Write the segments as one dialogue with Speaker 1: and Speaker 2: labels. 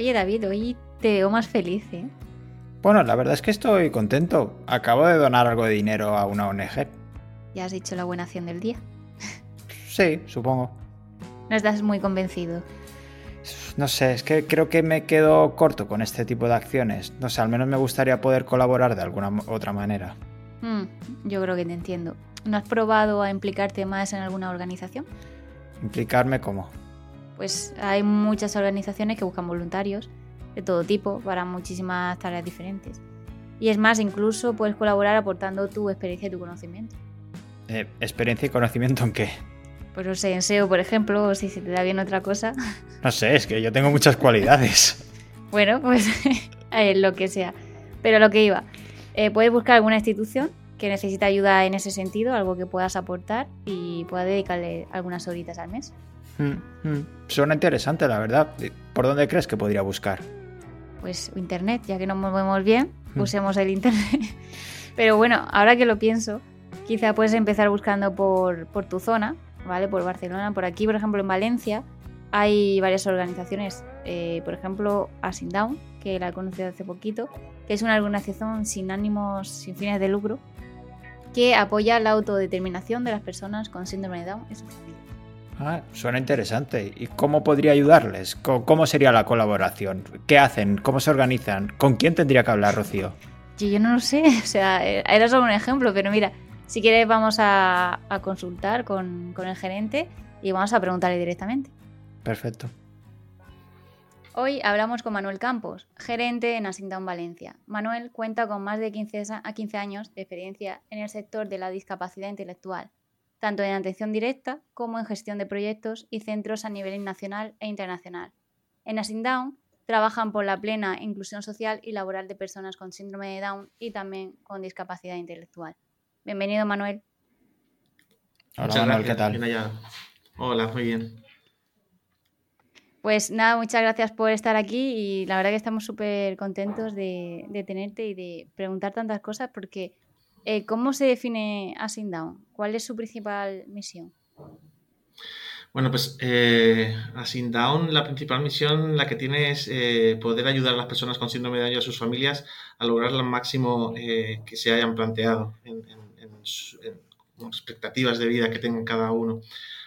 Speaker 1: Oye David, hoy te veo más feliz, ¿eh?
Speaker 2: Bueno, la verdad es que estoy contento. Acabo de donar algo de dinero a una ONG.
Speaker 1: Ya has dicho la buena acción del día.
Speaker 2: Sí, supongo.
Speaker 1: No estás muy convencido.
Speaker 2: No sé, es que creo que me quedo corto con este tipo de acciones. No sé, al menos me gustaría poder colaborar de alguna otra manera.
Speaker 1: Mm, yo creo que te entiendo. ¿No has probado a implicarte más en alguna organización?
Speaker 2: ¿Implicarme cómo?
Speaker 1: Pues hay muchas organizaciones que buscan voluntarios de todo tipo para muchísimas tareas diferentes. Y es más, incluso puedes colaborar aportando tu experiencia y tu conocimiento.
Speaker 2: Eh, ¿Experiencia y conocimiento en qué?
Speaker 1: Pues no sé, en SEO, por ejemplo, o si se te da bien otra cosa.
Speaker 2: No sé, es que yo tengo muchas cualidades.
Speaker 1: bueno, pues eh, lo que sea. Pero lo que iba, eh, puedes buscar alguna institución que necesita ayuda en ese sentido, algo que puedas aportar y puedas dedicarle algunas horitas al mes.
Speaker 2: Mm, mm. Suena interesante, la verdad. ¿Por dónde crees que podría buscar?
Speaker 1: Pues internet, ya que nos movemos bien, mm. usemos el internet. Pero bueno, ahora que lo pienso, quizá puedes empezar buscando por, por tu zona, ¿vale? Por Barcelona, por aquí, por ejemplo, en Valencia, hay varias organizaciones, eh, por ejemplo, Asindown, que la he conocido hace poquito, que es una organización sin ánimos, sin fines de lucro, que apoya la autodeterminación de las personas con síndrome de Down
Speaker 2: Ah, suena interesante. ¿Y cómo podría ayudarles? ¿Cómo sería la colaboración? ¿Qué hacen? ¿Cómo se organizan? ¿Con quién tendría que hablar, Rocío?
Speaker 1: Yo, no lo sé, o sea, era solo un ejemplo, pero mira, si quieres vamos a, consultar con, con el gerente y vamos a preguntarle directamente.
Speaker 2: Perfecto.
Speaker 1: Hoy hablamos con Manuel Campos, gerente en Asindown Valencia. Manuel cuenta con más de 15, a 15 años de experiencia en el sector de la discapacidad intelectual, tanto en atención directa como en gestión de proyectos y centros a nivel nacional e internacional. En Asindown trabajan por la plena inclusión social y laboral de personas con síndrome de Down y también con discapacidad intelectual. Bienvenido, Manuel.
Speaker 3: Hola, Manuel, ¿qué tal? Hola, muy bien.
Speaker 1: Pues nada, muchas gracias por estar aquí y la verdad que estamos súper contentos de, tenerte y de preguntar tantas cosas porque eh, ¿cómo se define Asindown? ¿Cuál es su principal misión?
Speaker 3: Bueno, pues eh, Asindown, la principal misión, la que tiene es eh, poder ayudar a las personas con síndrome de Down y a sus familias a lograr lo máximo eh, que se hayan planteado en, en, en expectativas de vida que tengan cada uno.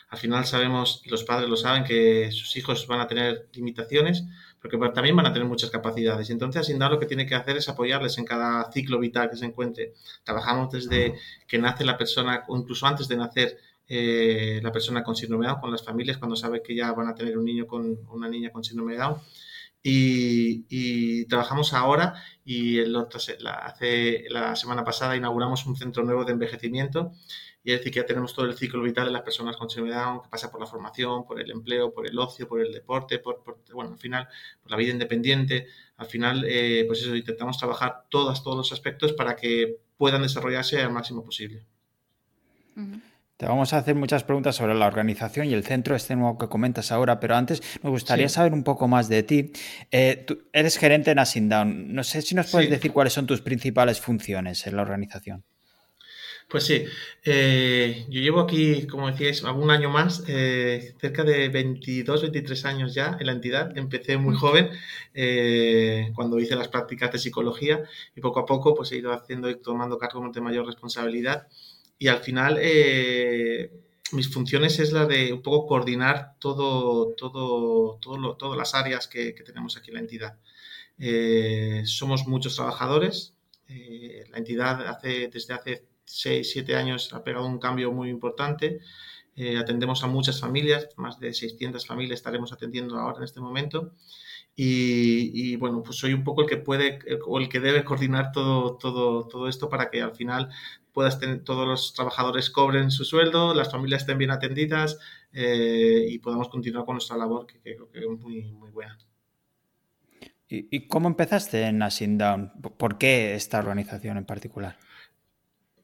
Speaker 3: Al final sabemos, y los padres lo saben, que sus hijos van a tener limitaciones, pero que también van a tener muchas capacidades. Y entonces, Asindar lo que tiene que hacer es apoyarles en cada ciclo vital que se encuentre. Trabajamos desde que nace la persona, o incluso antes de nacer, eh, la persona con síndrome de Down, con las familias, cuando sabe que ya van a tener un niño con una niña con síndrome de Down. Y, trabajamos ahora y el otro, la, hace, la semana pasada inauguramos un centro nuevo de envejecimiento y es decir que ya tenemos todo el ciclo vital de las personas con síndrome de Down, que pasa por la formación, por el empleo, por el ocio, por el deporte, por, bueno, al final, por la vida independiente. Al final, eh, pues eso, intentamos trabajar todas, todos los aspectos para que puedan desarrollarse al máximo posible.
Speaker 2: Te vamos a hacer muchas preguntas sobre la organización y el centro este nuevo que comentas ahora, pero antes me gustaría saber un poco más de ti. Eh, tú eres gerente en Asindown. No sé si nos puedes decir cuáles son tus principales funciones en la organización.
Speaker 3: Pues sí, eh, yo llevo aquí, como decíais, algún año más, eh, cerca de 22, 23 años ya en la entidad. Empecé muy joven eh, cuando hice las prácticas de psicología y poco a poco pues he ido haciendo y tomando cargo de mayor responsabilidad. Y al final mis funciones es la de un poco coordinar todo, todo, todo todas las áreas que, que, tenemos aquí en la entidad. somos muchos trabajadores. la entidad hace, desde hace 6, 7 años ha pegado un cambio muy importante. Eh, atendemos a muchas familias, más de 600 familias estaremos atendiendo ahora en este momento. Y, bueno, pues soy un poco el que puede o el que debe coordinar todo, todo, todo esto para que al final puedas tener, todos los trabajadores cobren su sueldo, las familias estén bien atendidas eh, y podamos continuar con nuestra labor que, creo que es muy, muy buena.
Speaker 2: ¿Y, cómo empezaste en Asindown? ¿Por qué esta organización en particular?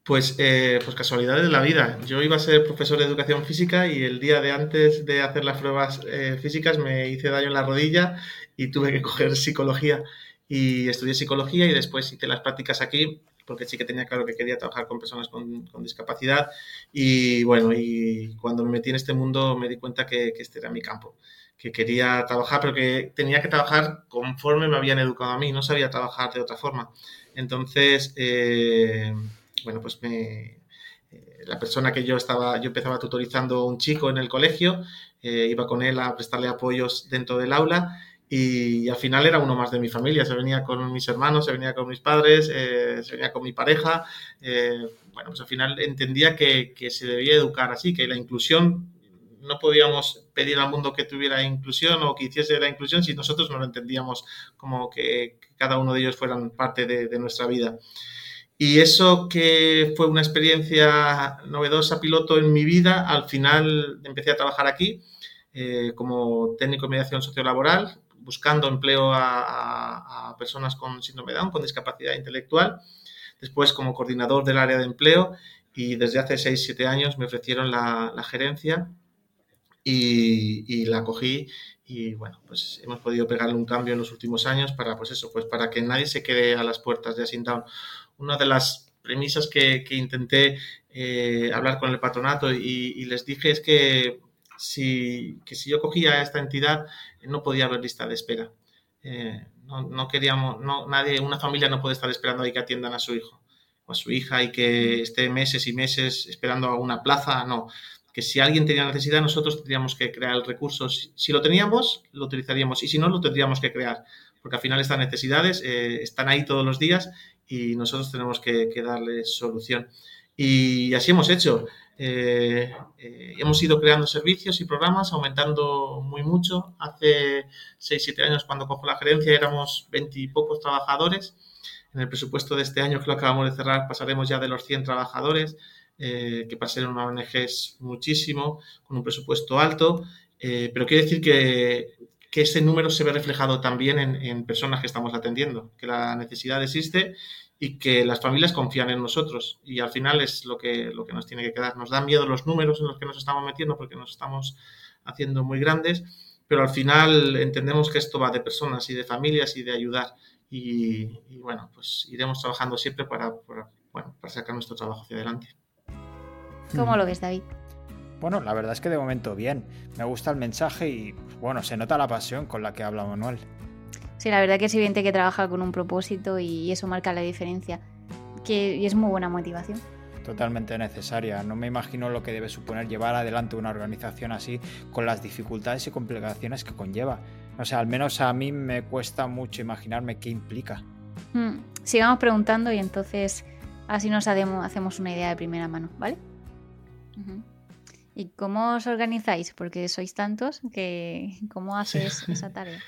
Speaker 3: Pues, eh, pues casualidades de la vida. Yo iba a ser profesor de educación física y el día de antes de hacer las pruebas eh, físicas me hice daño en la rodilla y tuve que coger psicología. Y estudié psicología y después hice las prácticas aquí porque sí que tenía claro que quería trabajar con personas con, discapacidad. Y bueno, y cuando me metí en este mundo me di cuenta que, que este era mi campo que quería trabajar, pero que tenía que trabajar conforme me habían educado a mí, no sabía trabajar de otra forma. Entonces, eh, bueno, pues me, la persona que yo estaba, yo empezaba tutorizando un chico en el colegio, eh, iba con él a prestarle apoyos dentro del aula y, al final era uno más de mi familia, se venía con mis hermanos, se venía con mis padres, eh, se venía con mi pareja, eh, bueno, pues al final entendía que, se debía educar así, que la inclusión, no podíamos pedir al mundo que tuviera inclusión o que hiciese la inclusión si nosotros no lo entendíamos como que cada uno de ellos fueran parte de nuestra vida. Y eso que fue una experiencia novedosa, piloto en mi vida, al final empecé a trabajar aquí eh, como técnico de mediación sociolaboral, buscando empleo a, personas con síndrome de Down, con discapacidad intelectual. Después como coordinador del área de empleo y desde hace 6-7 años me ofrecieron la, gerencia y, la cogí y bueno, pues hemos podido pegarle un cambio en los últimos años para pues eso, pues para que nadie se quede a las puertas de Asintown una de las premisas que, intenté eh, hablar con el patronato y, les dije es que si, si yo cogía esta entidad no podía haber lista de espera. Eh, no, queríamos, no, nadie, una familia no puede estar esperando ahí que atiendan a su hijo o a su hija y que esté meses y meses esperando a una plaza, no. Que si alguien tenía necesidad, nosotros tendríamos que crear el recurso. Si, lo teníamos, lo utilizaríamos y si no, lo tendríamos que crear. Porque al final estas necesidades eh, están ahí todos los días y nosotros tenemos que, darle solución. Y así hemos hecho. Eh, eh, hemos ido creando servicios y programas, aumentando muy mucho. Hace 6-7 años, cuando cojo la gerencia, éramos 20 y pocos trabajadores. En el presupuesto de este año, que lo acabamos de cerrar, pasaremos ya de los 100 trabajadores, eh, que para ser una ONG es muchísimo, con un presupuesto alto. pero quiere decir que, que ese número se ve reflejado también en, personas que estamos atendiendo, que la necesidad existe y que las familias confían en nosotros. Y al final es lo que, lo que nos tiene que quedar. Nos dan miedo los números en los que nos estamos metiendo porque nos estamos haciendo muy grandes, pero al final entendemos que esto va de personas y de familias y de ayudar. Y, bueno, pues iremos trabajando siempre para, bueno, para sacar nuestro trabajo hacia adelante.
Speaker 1: ¿Cómo lo ves, David?
Speaker 2: Bueno, la verdad es que de momento bien. Me gusta el mensaje y, bueno, se nota la pasión con la que habla Manuel.
Speaker 1: Sí, la verdad que es evidente que trabaja con un propósito y eso marca la diferencia. Que, y es muy buena motivación.
Speaker 2: Totalmente necesaria. No me imagino lo que debe suponer llevar adelante una organización así con las dificultades y complicaciones que conlleva. O sea, al menos a mí me cuesta mucho imaginarme qué implica.
Speaker 1: Mm, sigamos preguntando y entonces así nos hacemos una idea de primera mano, ¿vale? ¿Y cómo os organizáis? Porque sois tantos que ¿cómo haces esa tarea?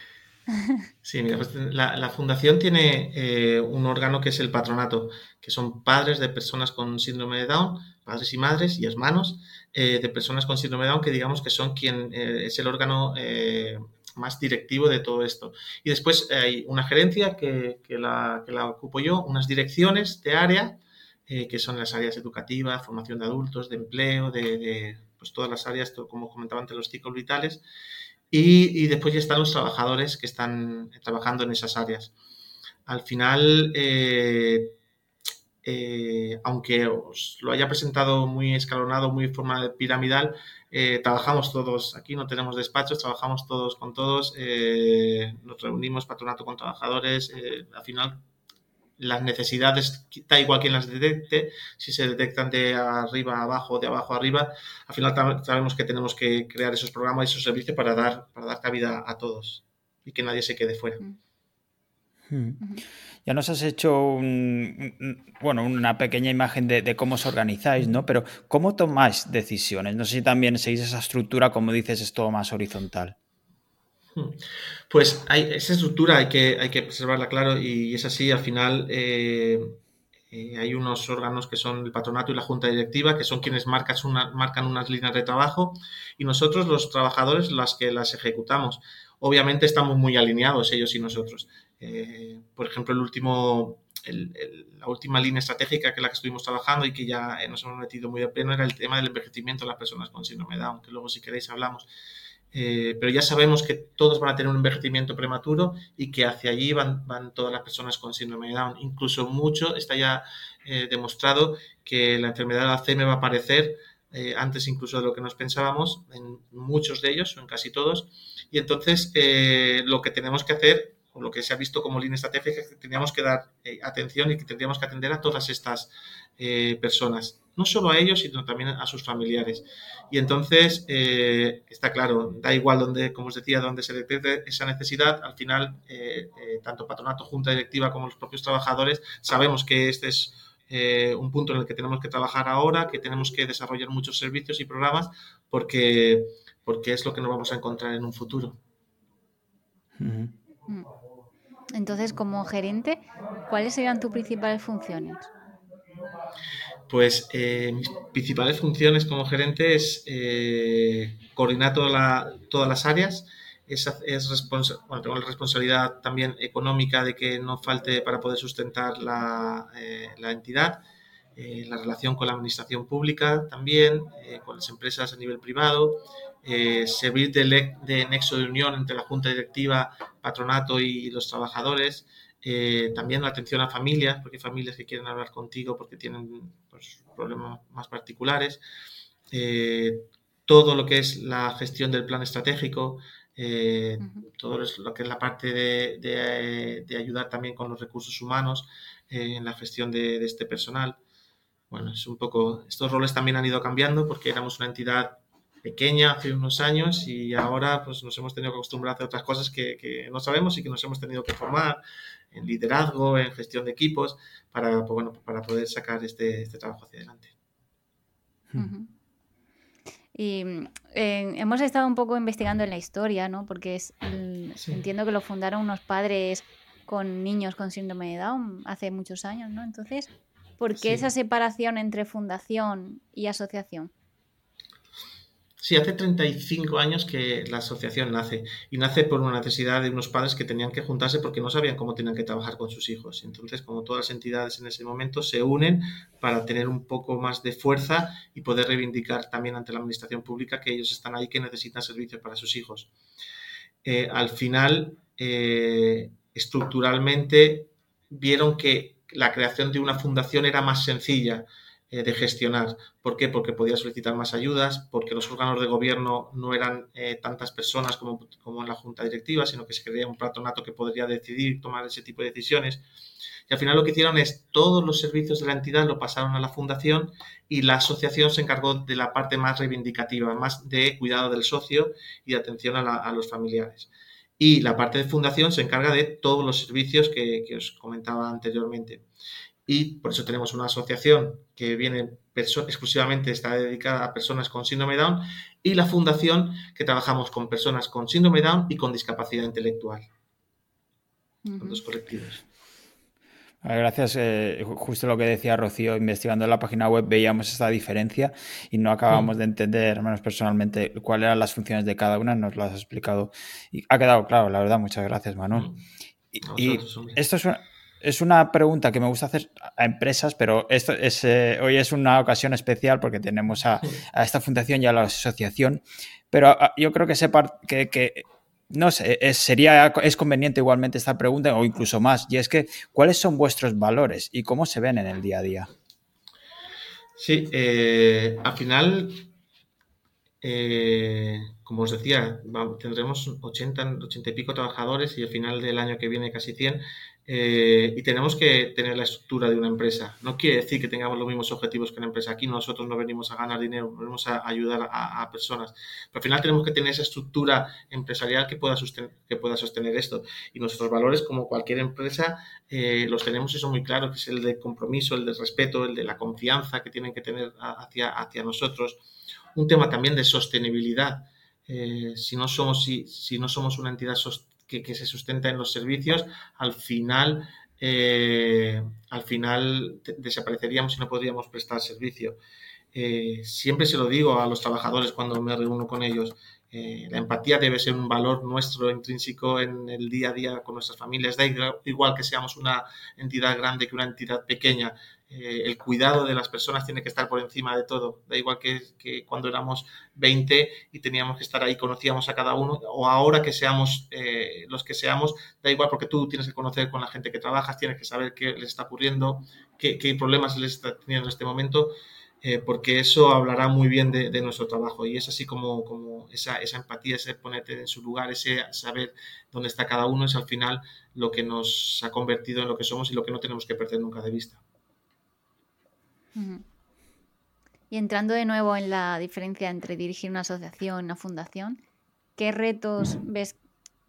Speaker 3: Sí, mira, pues la, fundación tiene eh, un órgano que es el patronato, que son padres de personas con síndrome de Down, padres y madres y hermanos eh, de personas con síndrome de Down, que digamos que son quien eh, es el órgano más directivo de todo esto. Y después hay una gerencia que, la, que la ocupo yo, unas direcciones de área, que son las áreas educativas, formación de adultos, de empleo, de pues todas las áreas, como comentaba antes, los ciclos vitales, y, después ya están los trabajadores que están trabajando en esas áreas. Al final, eh, eh, aunque os lo haya presentado muy escalonado, muy en forma piramidal, eh, trabajamos todos, aquí no tenemos despachos, trabajamos todos con todos, nos reunimos patronato con trabajadores, al final las necesidades, da igual quien las detecte, si se detectan de arriba a abajo, de abajo a arriba, al final sabemos que tenemos que crear esos programas y esos servicios para dar, para dar cabida a todos y que nadie se quede fuera.
Speaker 2: Hmm. Ya nos has hecho bueno, una pequeña imagen de, de, cómo os organizáis, ¿no? Pero ¿cómo tomáis decisiones? No sé si también seguís esa estructura, como dices, es todo más horizontal.
Speaker 3: Pues hay, esa estructura hay que, hay que preservarla, claro, y es así, al final eh, eh, hay unos órganos que son el patronato y la junta directiva, que son quienes marcan, marcan unas líneas de trabajo, y nosotros, los trabajadores, las que las ejecutamos. Obviamente estamos muy alineados ellos y nosotros. Eh, por ejemplo, la última línea estratégica que la que estuvimos trabajando y que ya nos hemos metido muy de pleno era el tema del envejecimiento de las personas con síndrome de Down, luego si queréis hablamos. Eh, pero ya sabemos que todos van a tener un envejecimiento prematuro y que hacia allí van, van todas las personas con síndrome de Down. Incluso mucho está ya eh, demostrado que la enfermedad de Alzheimer va a aparecer eh, antes incluso de lo que nos pensábamos en muchos de ellos o en casi todos Y entonces lo que tenemos que hacer o lo que se ha visto como línea estratégica es que teníamos que dar atención y que tendríamos que atender a todas estas personas no solo a ellos, sino también a sus familiares. Y entonces, eh, está claro, da igual donde, como os decía, donde se detecte esa necesidad, al final, eh, eh, tanto patronato, junta directiva como los propios trabajadores, sabemos que este es un punto en el que tenemos que trabajar ahora, que tenemos que desarrollar muchos servicios y programas, porque, porque es lo que nos vamos a encontrar en un futuro.
Speaker 1: Entonces, como gerente, ¿cuáles serían tus principales funciones?
Speaker 3: Pues eh, mis principales funciones como gerente es eh, coordinar todas las áreas, es, es tengo la responsabilidad también económica de que no falte para poder sustentar la, eh, entidad, la relación con la administración pública también, con las empresas a nivel privado, servir de, de, nexo de unión entre la junta directiva, patronato y los trabajadores, eh, también la atención a familias, porque hay familias que quieren hablar contigo porque tienen pues, problemas más particulares. Eh, todo lo que es la gestión del plan estratégico, eh, todo lo que es la parte de, ayudar también con los recursos humanos en la gestión de, este personal. Bueno, es un poco, estos roles también han ido cambiando porque éramos una entidad pequeña hace unos años y ahora pues nos hemos tenido que acostumbrar a hacer otras cosas que, que no sabemos y que nos hemos tenido que formar en liderazgo, en gestión de equipos, para, pues, bueno, para poder sacar este, este trabajo hacia adelante.
Speaker 1: Y eh, hemos estado un poco investigando en la historia, ¿no? Porque es, entiendo que lo fundaron unos padres con niños con síndrome de Down hace muchos años, ¿no? Entonces, ¿por qué esa separación entre fundación y asociación?
Speaker 3: Sí, hace 35 años que la asociación nace y nace por una necesidad de unos padres que tenían que juntarse porque no sabían cómo tenían que trabajar con sus hijos. Entonces, como todas las entidades en ese momento, se unen para tener un poco más de fuerza y poder reivindicar también ante la administración pública que ellos están ahí, que necesitan servicios para sus hijos. Eh, al final, eh, estructuralmente, vieron que la creación de una fundación era más sencilla eh, de gestionar. ¿Por qué? Porque podía solicitar más ayudas, porque los órganos de gobierno no eran eh, tantas personas como, como, en la junta directiva, sino que se creía un patronato que podría decidir tomar ese tipo de decisiones. Y al final lo que hicieron es todos los servicios de la entidad lo pasaron a la fundación y la asociación se encargó de la parte más reivindicativa, más de cuidado del socio y de atención a, los familiares. Y la parte de fundación se encarga de todos los servicios que, que os comentaba anteriormente y por eso tenemos una asociación que viene exclusivamente está dedicada a personas con síndrome Down y la fundación que trabajamos con personas con síndrome Down y con discapacidad intelectual. Con dos colectivos.
Speaker 2: Gracias. Eh, justo lo que decía Rocío, investigando en la página web veíamos esta diferencia y no acabamos de entender, menos personalmente, cuáles eran las funciones de cada una. Nos lo has explicado y ha quedado claro, la verdad. Muchas gracias, Manuel. Mm. Y, esto es una, es una pregunta que me gusta hacer a empresas, pero esto es, eh, hoy es una ocasión especial porque tenemos a, esta fundación y a la asociación. Pero ah, yo creo que, sepa, que, que no sé, es, sería, es conveniente igualmente esta pregunta o incluso más. Y es que, ¿cuáles son vuestros valores y cómo se ven en el día a día?
Speaker 3: Sí, eh, al final, eh, como os decía, tendremos 80, 80 y pico trabajadores y al final del año que viene casi 100. Eh, y tenemos que tener la estructura de una empresa. No quiere decir que tengamos los mismos objetivos que una empresa. Aquí nosotros no venimos a ganar dinero, venimos a ayudar a, personas. Pero al final tenemos que tener esa estructura empresarial que pueda, sostener, que pueda sostener esto. Y nuestros valores, como cualquier empresa, eh, los tenemos eso muy claro, que es el de compromiso, el de respeto, el de la confianza que tienen que tener hacia, hacia nosotros. Un tema también de sostenibilidad. Eh, si, no somos, si, si no somos una entidad sostenible, que, se sustenta en los servicios, al final, eh, al final desapareceríamos y no podríamos prestar servicio. Eh, siempre se lo digo a los trabajadores cuando me reúno con ellos. Eh, la empatía debe ser un valor nuestro intrínseco en el día a día con nuestras familias. Da igual que seamos una entidad grande que una entidad pequeña. Eh, el cuidado de las personas tiene que estar por encima de todo. Da igual que, cuando éramos 20 y teníamos que estar ahí, conocíamos a cada uno, o ahora que seamos eh, los que seamos, da igual porque tú tienes que conocer con la gente que trabajas, tienes que saber qué les está ocurriendo, qué, problemas les está teniendo en este momento. eh, porque eso hablará muy bien de, nuestro trabajo y es así como, como esa, esa, empatía, ese ponerte en su lugar, ese saber dónde está cada uno es al final lo que nos ha convertido en lo que somos y lo que no tenemos que perder nunca de vista.
Speaker 1: Y entrando de nuevo en la diferencia entre dirigir una asociación y una fundación, ¿qué retos ves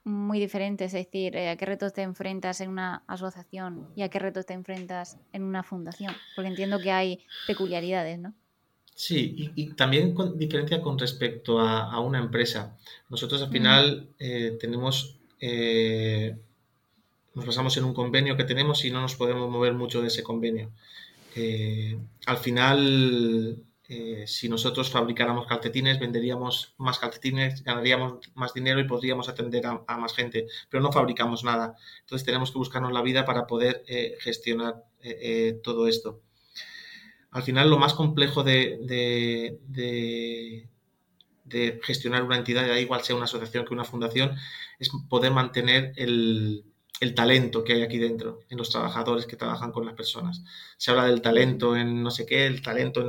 Speaker 1: muy diferentes? Es decir, eh, ¿a qué retos te enfrentas en una asociación y a qué retos te enfrentas en una fundación? Porque entiendo que hay peculiaridades, ¿no?
Speaker 3: Sí, y, también con diferencia con respecto a, una empresa. Nosotros al final eh, tenemos, eh, nos basamos en un convenio que tenemos y no nos podemos mover mucho de ese convenio. Al final eh, si nosotros fabricáramos calcetines, venderíamos más calcetines, ganaríamos más dinero y podríamos atender a, más gente, pero no fabricamos nada. Entonces tenemos que buscarnos la vida para poder eh, gestionar eh, todo esto. Al final, lo más complejo de gestionar una entidad, da igual sea una asociación que una fundación, es poder mantener el, el talento que hay aquí dentro, en los trabajadores que trabajan con las personas. Se habla del talento en no sé qué, el talento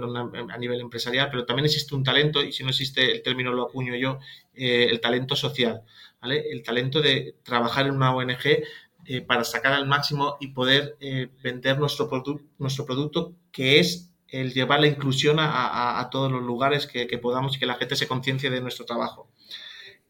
Speaker 3: a nivel empresarial, pero también existe un talento, y si no existe el término lo acuño yo, eh, el talento social, ¿vale? El talento de trabajar en una ONG eh, para sacar al máximo y poder eh, vender nuestro, nuestro producto, que es el llevar la inclusión a, todos los lugares que, que podamos y que la gente se conciencie de nuestro trabajo.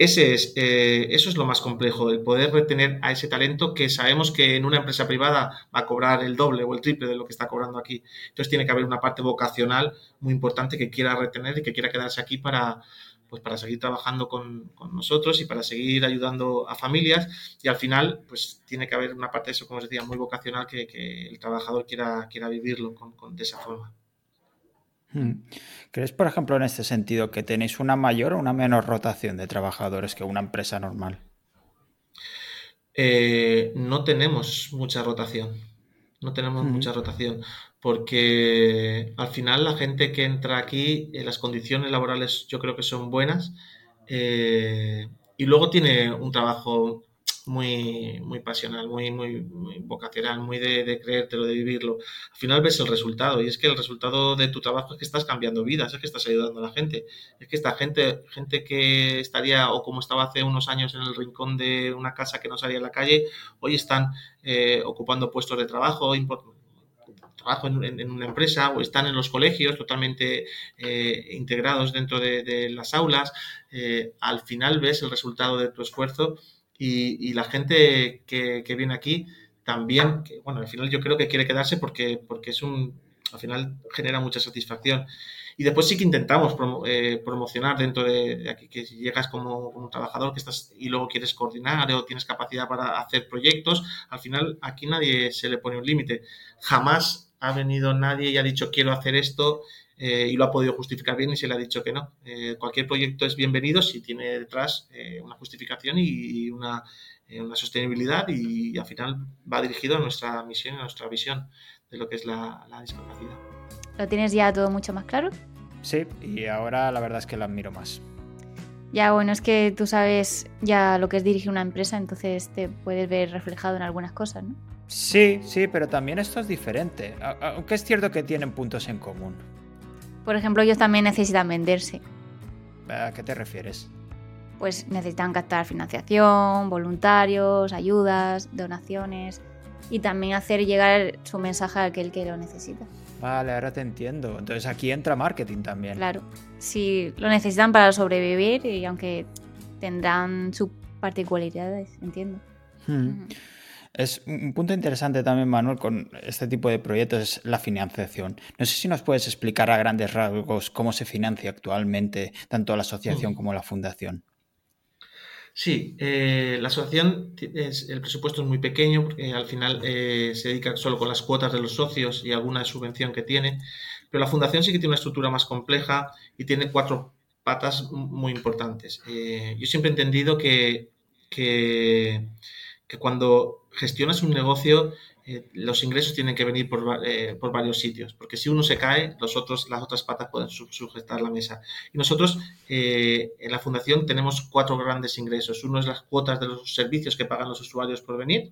Speaker 3: Ese es, eh, eso es lo más complejo, el poder retener a ese talento que sabemos que en una empresa privada va a cobrar el doble o el triple de lo que está cobrando aquí. Entonces tiene que haber una parte vocacional muy importante que quiera retener y que quiera quedarse aquí para, pues para seguir trabajando con, nosotros y para seguir ayudando a familias. Y al final, pues tiene que haber una parte de eso, como os decía, muy vocacional que, el trabajador quiera, quiera vivirlo con, de esa forma.
Speaker 2: Hmm. ¿Crees, por ejemplo, en este sentido que tenéis una mayor o una menor rotación de trabajadores que una empresa normal?
Speaker 3: Eh, no tenemos mucha rotación. No tenemos hmm. mucha rotación. Porque al final la gente que entra aquí, eh, las condiciones laborales yo creo que son buenas. Eh, y luego tiene un trabajo muy, muy pasional, muy, muy, vocacional, muy de, de, creértelo, de vivirlo. Al final ves el resultado y es que el resultado de tu trabajo es que estás cambiando vidas, es que estás ayudando a la gente. Es que esta gente, gente que estaría o como estaba hace unos años en el rincón de una casa que no salía a la calle, hoy están eh, ocupando puestos de trabajo, trabajo en, una empresa o están en los colegios totalmente eh, integrados dentro de, las aulas, eh, al final ves el resultado de tu esfuerzo y, la gente que, viene aquí también, que, bueno, al final yo creo que quiere quedarse porque, porque es un, al final genera mucha satisfacción. Y después sí que intentamos eh, promocionar dentro de, aquí, que si llegas como, un trabajador que estás y luego quieres coordinar o tienes capacidad para hacer proyectos, al final aquí nadie se le pone un límite. Jamás ha venido nadie y ha dicho quiero hacer esto eh, y lo ha podido justificar bien y se le ha dicho que no. Eh, cualquier proyecto es bienvenido si tiene detrás eh, una justificación y una, una, sostenibilidad y, al final va dirigido a nuestra misión, a nuestra visión de lo que es la, discapacidad.
Speaker 1: ¿Lo tienes ya todo mucho más claro?
Speaker 2: Sí, y ahora la verdad es que lo admiro más.
Speaker 1: Ya, bueno, es que tú sabes ya lo que es dirigir una empresa, entonces te puedes ver reflejado en algunas cosas, ¿no?
Speaker 2: Sí, sí, pero también esto es diferente, aunque es cierto que tienen puntos en común.
Speaker 1: Por ejemplo, ellos también necesitan venderse.
Speaker 2: ¿A qué te refieres?
Speaker 1: Pues necesitan captar financiación, voluntarios, ayudas, donaciones y también hacer llegar su mensaje a aquel que lo necesita.
Speaker 2: Vale, ahora te entiendo. Entonces aquí entra marketing también.
Speaker 1: Claro, sí, lo necesitan para sobrevivir y aunque tendrán sus particularidades, entiendo. Hmm.
Speaker 2: Es un punto interesante también, Manuel, con este tipo de proyectos es la financiación. No sé si nos puedes explicar a grandes rasgos cómo se financia actualmente tanto la asociación mm. como la fundación.
Speaker 3: Sí, eh, la asociación, el presupuesto es muy pequeño porque al final eh, se dedica solo con las cuotas de los socios y alguna subvención que tiene, pero la fundación sí que tiene una estructura más compleja y tiene cuatro patas muy importantes. Eh, yo siempre he entendido que, que, que cuando gestionas un negocio, eh, los ingresos tienen que venir eh, por, varios sitios, porque si uno se cae, los otros, las otras patas pueden sujetar la mesa. Y nosotros eh, en la fundación tenemos cuatro grandes ingresos. Uno es las cuotas de los servicios que pagan los usuarios por venir,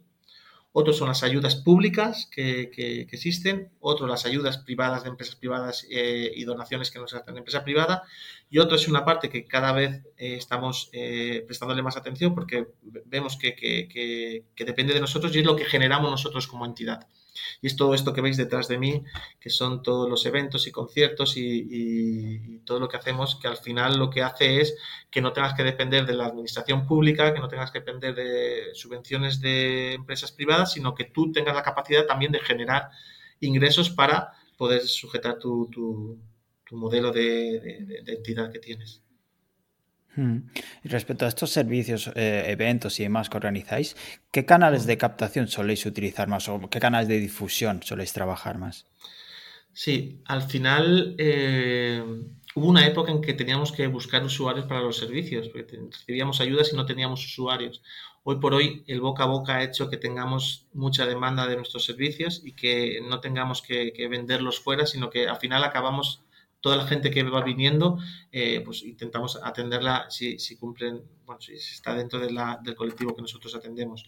Speaker 3: otros son las ayudas públicas que, existen, otros las ayudas privadas de empresas privadas eh, y donaciones que nos hacen de empresa privada, y otro es una parte que cada vez eh, estamos eh, prestándole más atención porque vemos que, que, depende de nosotros y es lo que generamos nosotros como entidad. Y es todo esto que veis detrás de mí, que son todos los eventos y conciertos y, todo lo que hacemos, que al final lo que hace es que no tengas que depender de la administración pública, que no tengas que depender de subvenciones de empresas privadas, sino que tú tengas la capacidad también de generar ingresos para poder sujetar tu, modelo de entidad que tienes.
Speaker 2: Hmm. Y respecto a estos servicios, eh, eventos y demás que organizáis, ¿qué canales de captación soléis utilizar más o qué canales de difusión soléis trabajar más?
Speaker 3: Sí, al final eh, hubo una época en que teníamos que buscar usuarios para los servicios, porque recibíamos ayudas y no teníamos usuarios. Hoy por hoy el boca a boca ha hecho que tengamos mucha demanda de nuestros servicios y que no tengamos que venderlos fuera, sino que al final acabamos toda la gente que va viniendo, eh, pues intentamos atenderla si, cumplen, bueno, si está dentro del colectivo que nosotros atendemos.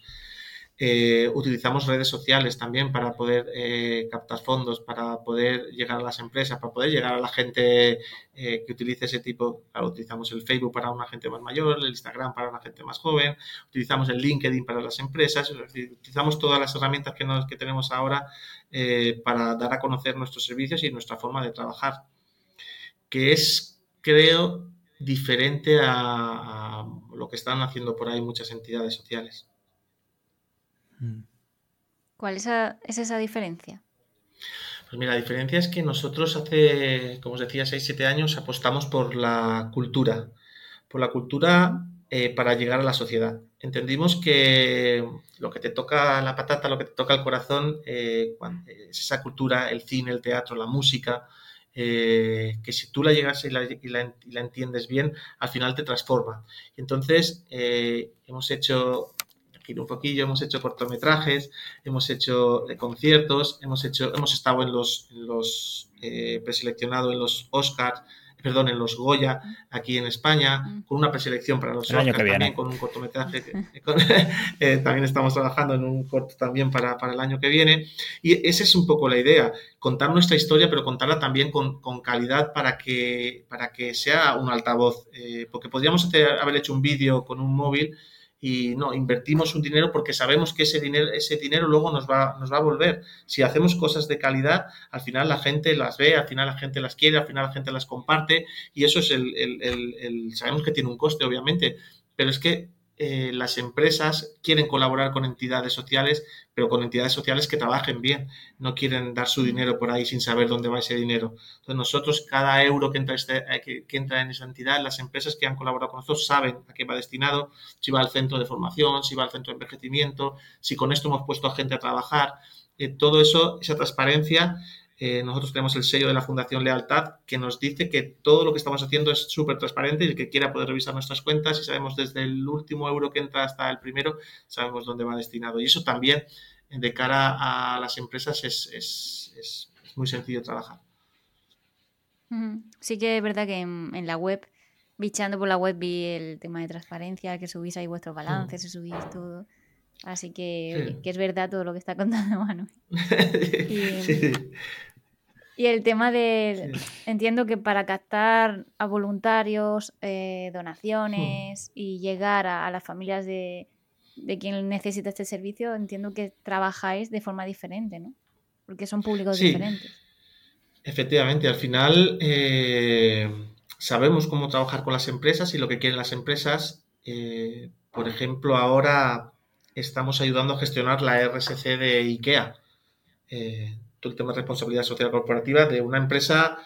Speaker 3: Eh, utilizamos redes sociales también para poder eh, captar fondos, para poder llegar a las empresas, para poder llegar a la gente que utilice ese tipo. Utilizamos el Facebook para una gente más mayor, el Instagram para una gente más joven, utilizamos el LinkedIn para las empresas, utilizamos todas las herramientas que, que tenemos ahora para dar a conocer nuestros servicios y nuestra forma de trabajar que es, creo, diferente a, lo que están haciendo por ahí muchas entidades sociales.
Speaker 1: Mm. ¿Cuál es, esa diferencia?
Speaker 3: Pues mira, la diferencia es que nosotros hace, como os decía, 6-7 años apostamos por la cultura, por la cultura eh, para llegar a la sociedad. Entendimos que lo que te toca la patata, lo que te toca el corazón, eh, es esa cultura, el cine, el teatro, la música, eh, que si tú la llegas y la, entiendes bien, al final te transforma. Y entonces eh, hemos hecho, un poquillo, hemos hecho cortometrajes, hemos hecho eh, conciertos, hemos hecho, hemos estado en los, en los preseleccionados en los Oscars, perdón, en los Goya, aquí en España, con una preselección para los
Speaker 2: Oscars,
Speaker 3: también con un cortometraje. Eh, también estamos trabajando en un corto también para, para, el año que viene. Y esa es un poco la idea, contar nuestra historia, pero contarla también con, con calidad para que, para que sea un altavoz. Eh, porque podríamos haber hecho un vídeo con un móvil y no, invertimos un dinero porque sabemos que ese dinero, ese dinero luego nos va, nos va a volver. Si hacemos cosas de calidad, al final la gente las ve, al final la gente las quiere, al final la gente las comparte y eso es el, el sabemos que tiene un coste, obviamente, pero es que eh, las empresas quieren colaborar con entidades sociales, pero con entidades sociales que trabajen bien. No quieren dar su dinero por ahí sin saber dónde va ese dinero. Entonces nosotros, cada euro que entra, este, eh, que, entra en esa entidad, las empresas que han colaborado con nosotros saben a qué va destinado, si va al centro de formación, si va al centro de envejecimiento, si con esto hemos puesto a gente a trabajar. Eh, todo eso, esa transparencia eh, nosotros tenemos el sello de la Fundación Lealtad que nos dice que todo lo que estamos haciendo es súper transparente y el que quiera poder revisar nuestras cuentas y sabemos desde el último euro que entra hasta el primero, sabemos dónde va destinado. Y eso también, de cara a las empresas, es, muy sencillo trabajar.
Speaker 1: Sí que es verdad que en, la web, bichando por la web, vi el tema de transparencia, que subís ahí vuestros balances, mm. subís todo. Así que, es verdad todo lo que está contando Manuel. Y, el tema de, entiendo que para captar a voluntarios, eh, donaciones hmm. y llegar a, las familias de, quien necesita este servicio, entiendo que trabajáis de forma diferente, ¿no? Porque son públicos diferentes.
Speaker 3: Efectivamente, al final eh, sabemos cómo trabajar con las empresas y lo que quieren las empresas. Eh, por ejemplo, ahora estamos ayudando a gestionar la RSC de IKEA. Eh, todo el tema de responsabilidad social corporativa de una empresa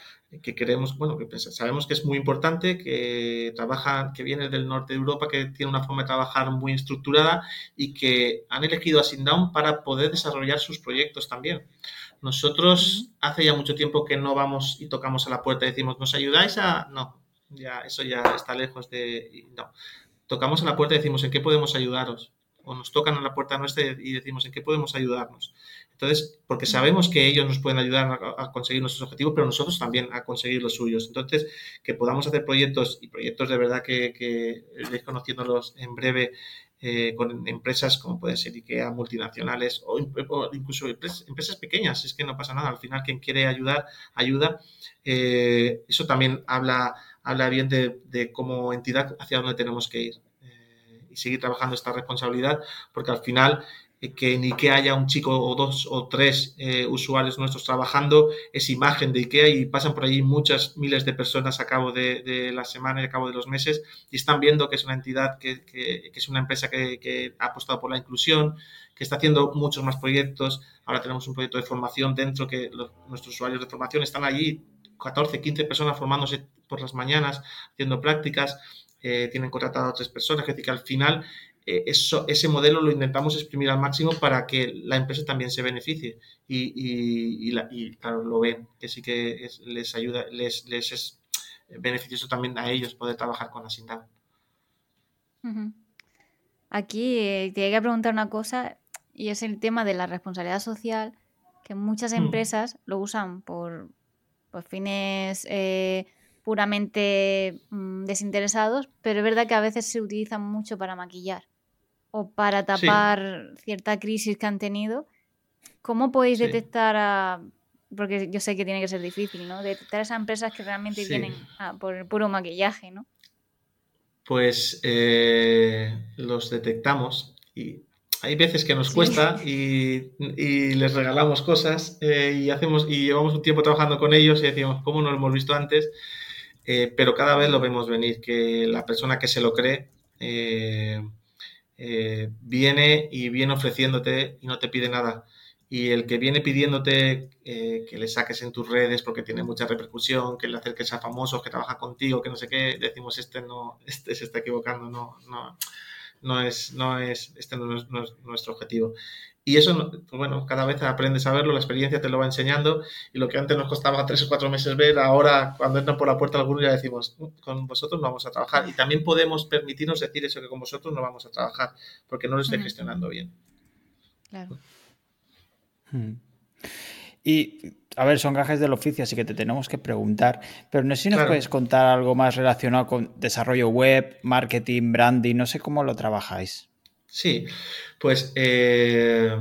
Speaker 3: que queremos, bueno, que sabemos que es muy importante, que trabaja, que viene del norte de Europa, que tiene una forma de trabajar muy estructurada y que han elegido a Sindown para poder desarrollar sus proyectos también. Nosotros hace ya mucho tiempo que no vamos y tocamos a la puerta y decimos, ¿nos ayudáis a...? No, ya, eso ya está lejos de... No. Tocamos a la puerta y decimos, ¿en qué podemos ayudaros? o nos tocan a la puerta nuestra y decimos en qué podemos ayudarnos. Entonces, porque sabemos que ellos nos pueden ayudar a, conseguir nuestros objetivos, pero nosotros también a conseguir los suyos. Entonces, que podamos hacer proyectos y proyectos de verdad que, que iréis conociéndolos en breve eh, con empresas como pueden ser IKEA, multinacionales o, incluso empresas, pequeñas. Es que no pasa nada. Al final, quien quiere ayudar, ayuda. Eh, eso también habla, habla bien de, de, como entidad hacia dónde tenemos que ir eh, y seguir trabajando esta responsabilidad, porque al final que ni que haya un chico o dos o tres eh, usuarios nuestros trabajando, es imagen de IKEA y pasan por ahí muchas miles de personas a cabo de, la semana y a cabo de los meses y están viendo que es una entidad, que, es una empresa que, ha apostado por la inclusión, que está haciendo muchos más proyectos. Ahora tenemos un proyecto de formación dentro que nuestros usuarios de formación están allí, 14, 15 personas formándose por las mañanas, haciendo prácticas. Eh, tienen contratado a tres personas, es decir, que al final eh, eso, ese modelo lo intentamos exprimir al máximo para que la empresa también se beneficie y, claro, lo ven, que sí que les ayuda, les, les, es beneficioso también a ellos poder trabajar con la SINDAP.
Speaker 1: Aquí eh, te hay que preguntar una cosa y es el tema de la responsabilidad social, que muchas mm. empresas lo usan por, fines eh, puramente mm, desinteresados, pero es verdad que a veces se utilizan mucho para maquillar o para tapar cierta crisis que han tenido. ¿Cómo podéis detectar a... Porque yo sé que tiene que ser difícil, ¿no? Detectar a esas empresas que realmente vienen por el puro maquillaje, ¿no?
Speaker 3: Pues eh, los detectamos y hay veces que nos cuesta y, les regalamos cosas eh, y hacemos y llevamos un tiempo trabajando con ellos y decimos cómo no lo hemos visto antes, eh, pero cada vez lo vemos venir que la persona que se lo cree eh, viene y viene ofreciéndote y no te pide nada. Y el que viene pidiéndote eh, que le saques en tus redes porque tiene mucha repercusión, que le acerques a famosos, que trabaja contigo, que no sé qué, decimos este no, este se está equivocando, no, no, no es, no es, este no es nuestro objetivo. Y eso, pues bueno, cada vez aprendes a verlo, la experiencia te lo va enseñando y lo que antes nos costaba tres o cuatro meses ver, ahora cuando entran por la puerta algunos ya decimos, con vosotros no vamos a trabajar. Y también podemos permitirnos decir eso, que con vosotros no vamos a trabajar, porque no lo estoy gestionando bien. Claro.
Speaker 2: Hmm. Y, a ver, son gajes del oficio, así que te tenemos que preguntar, pero no sé si nos puedes contar algo más relacionado con desarrollo web, marketing, branding, no sé cómo lo trabajáis.
Speaker 3: Sí, pues eh,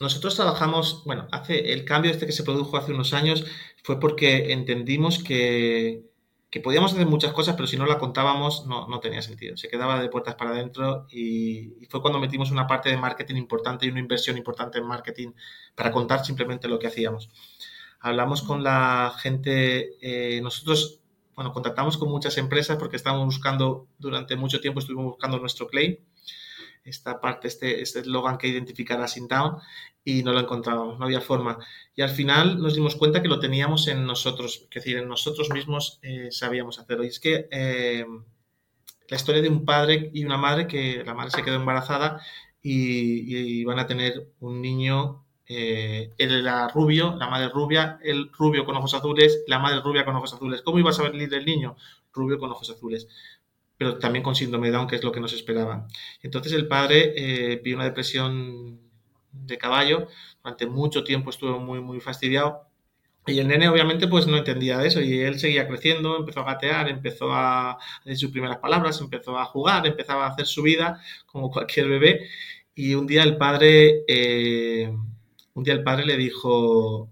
Speaker 3: nosotros trabajamos, bueno, hace el cambio este que se produjo hace unos años fue porque entendimos que, podíamos hacer muchas cosas, pero si no la contábamos no, tenía sentido. Se quedaba de puertas para adentro y, fue cuando metimos una parte de marketing importante y una inversión importante en marketing para contar simplemente lo que hacíamos. Hablamos con la gente, eh, nosotros, bueno, contactamos con muchas empresas porque estábamos buscando, durante mucho tiempo estuvimos buscando nuestro claim esta parte, este eslogan que identificara Down y no lo encontrábamos, no había forma. Y al final nos dimos cuenta que lo teníamos en nosotros, es decir, en nosotros mismos eh, sabíamos hacerlo. Y es que eh, la historia de un padre y una madre que la madre se quedó embarazada y, van a tener un niño, eh, él era rubio, la madre rubia, el rubio con ojos azules, la madre rubia con ojos azules. ¿Cómo iba a salir el niño? Rubio con ojos azules pero también con síndrome de Down, que es lo que nos esperaba. Entonces el padre eh, pidió una depresión de caballo, durante mucho tiempo estuvo muy, muy fastidiado. Y el nene obviamente pues no entendía eso y él seguía creciendo, empezó a gatear, empezó a decir sus primeras palabras, empezó a jugar, empezaba a hacer su vida como cualquier bebé y un día el padre, eh, un día el padre le dijo,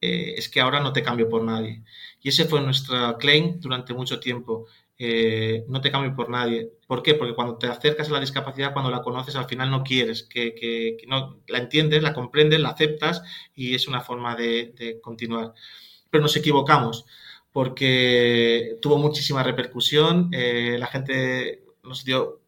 Speaker 3: eh, es que ahora no te cambio por nadie. Y ese fue nuestro claim durante mucho tiempo. Eh, no te cambio por nadie. ¿Por qué? Porque cuando te acercas a la discapacidad, cuando la conoces, al final no quieres, que, no, la entiendes, la comprendes, la aceptas y es una forma de, continuar. Pero nos equivocamos porque tuvo muchísima repercusión, eh, la gente nos dio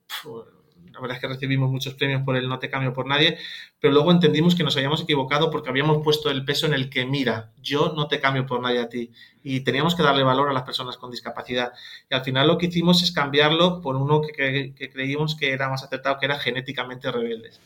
Speaker 3: la verdad es que recibimos muchos premios por el no te cambio por nadie, pero luego entendimos que nos habíamos equivocado porque habíamos puesto el peso en el que, mira, yo no te cambio por nadie a ti. Y teníamos que darle valor a las personas con discapacidad. Y al final lo que hicimos es cambiarlo por uno que, creímos que era más acertado, que era genéticamente rebeldes,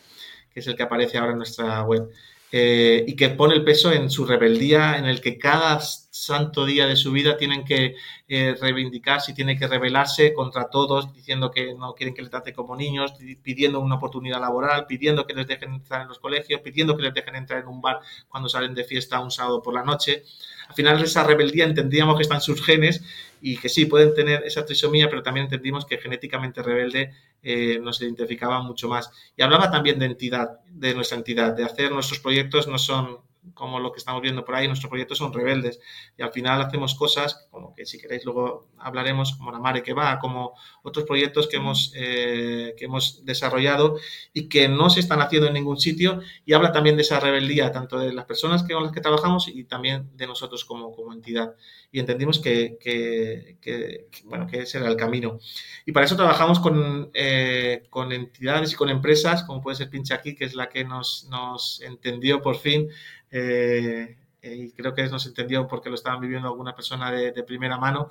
Speaker 3: que es el que aparece ahora en nuestra web. Eh, y que pone el peso en su rebeldía, en el que cada santo día de su vida tienen que eh, reivindicarse y tienen que rebelarse contra todos, diciendo que no quieren que les trate como niños, pidiendo una oportunidad laboral, pidiendo que les dejen entrar en los colegios, pidiendo que les dejen entrar en un bar cuando salen de fiesta un sábado por la noche. Al final esa rebeldía entendíamos que están sus genes y que sí, pueden tener esa trisomía, pero también entendimos que genéticamente rebelde eh, nos identificaba mucho más. Y hablaba también de entidad, de nuestra entidad, de hacer nuestros proyectos no son como lo que estamos viendo por ahí, nuestros proyectos son rebeldes y al final hacemos cosas como que si queréis luego hablaremos, como la Mare que va, como otros proyectos que hemos, eh, que hemos desarrollado y que no se están haciendo en ningún sitio y habla también de esa rebeldía tanto de las personas con las que trabajamos y también de nosotros como, como entidad y entendimos que, que, bueno, que ese era el camino. Y para eso trabajamos con, eh, con entidades y con empresas, como puede ser Pincha aquí, que es la que nos, nos entendió por fin eh, y creo que nos entendió porque lo estaban viviendo alguna persona de, primera mano.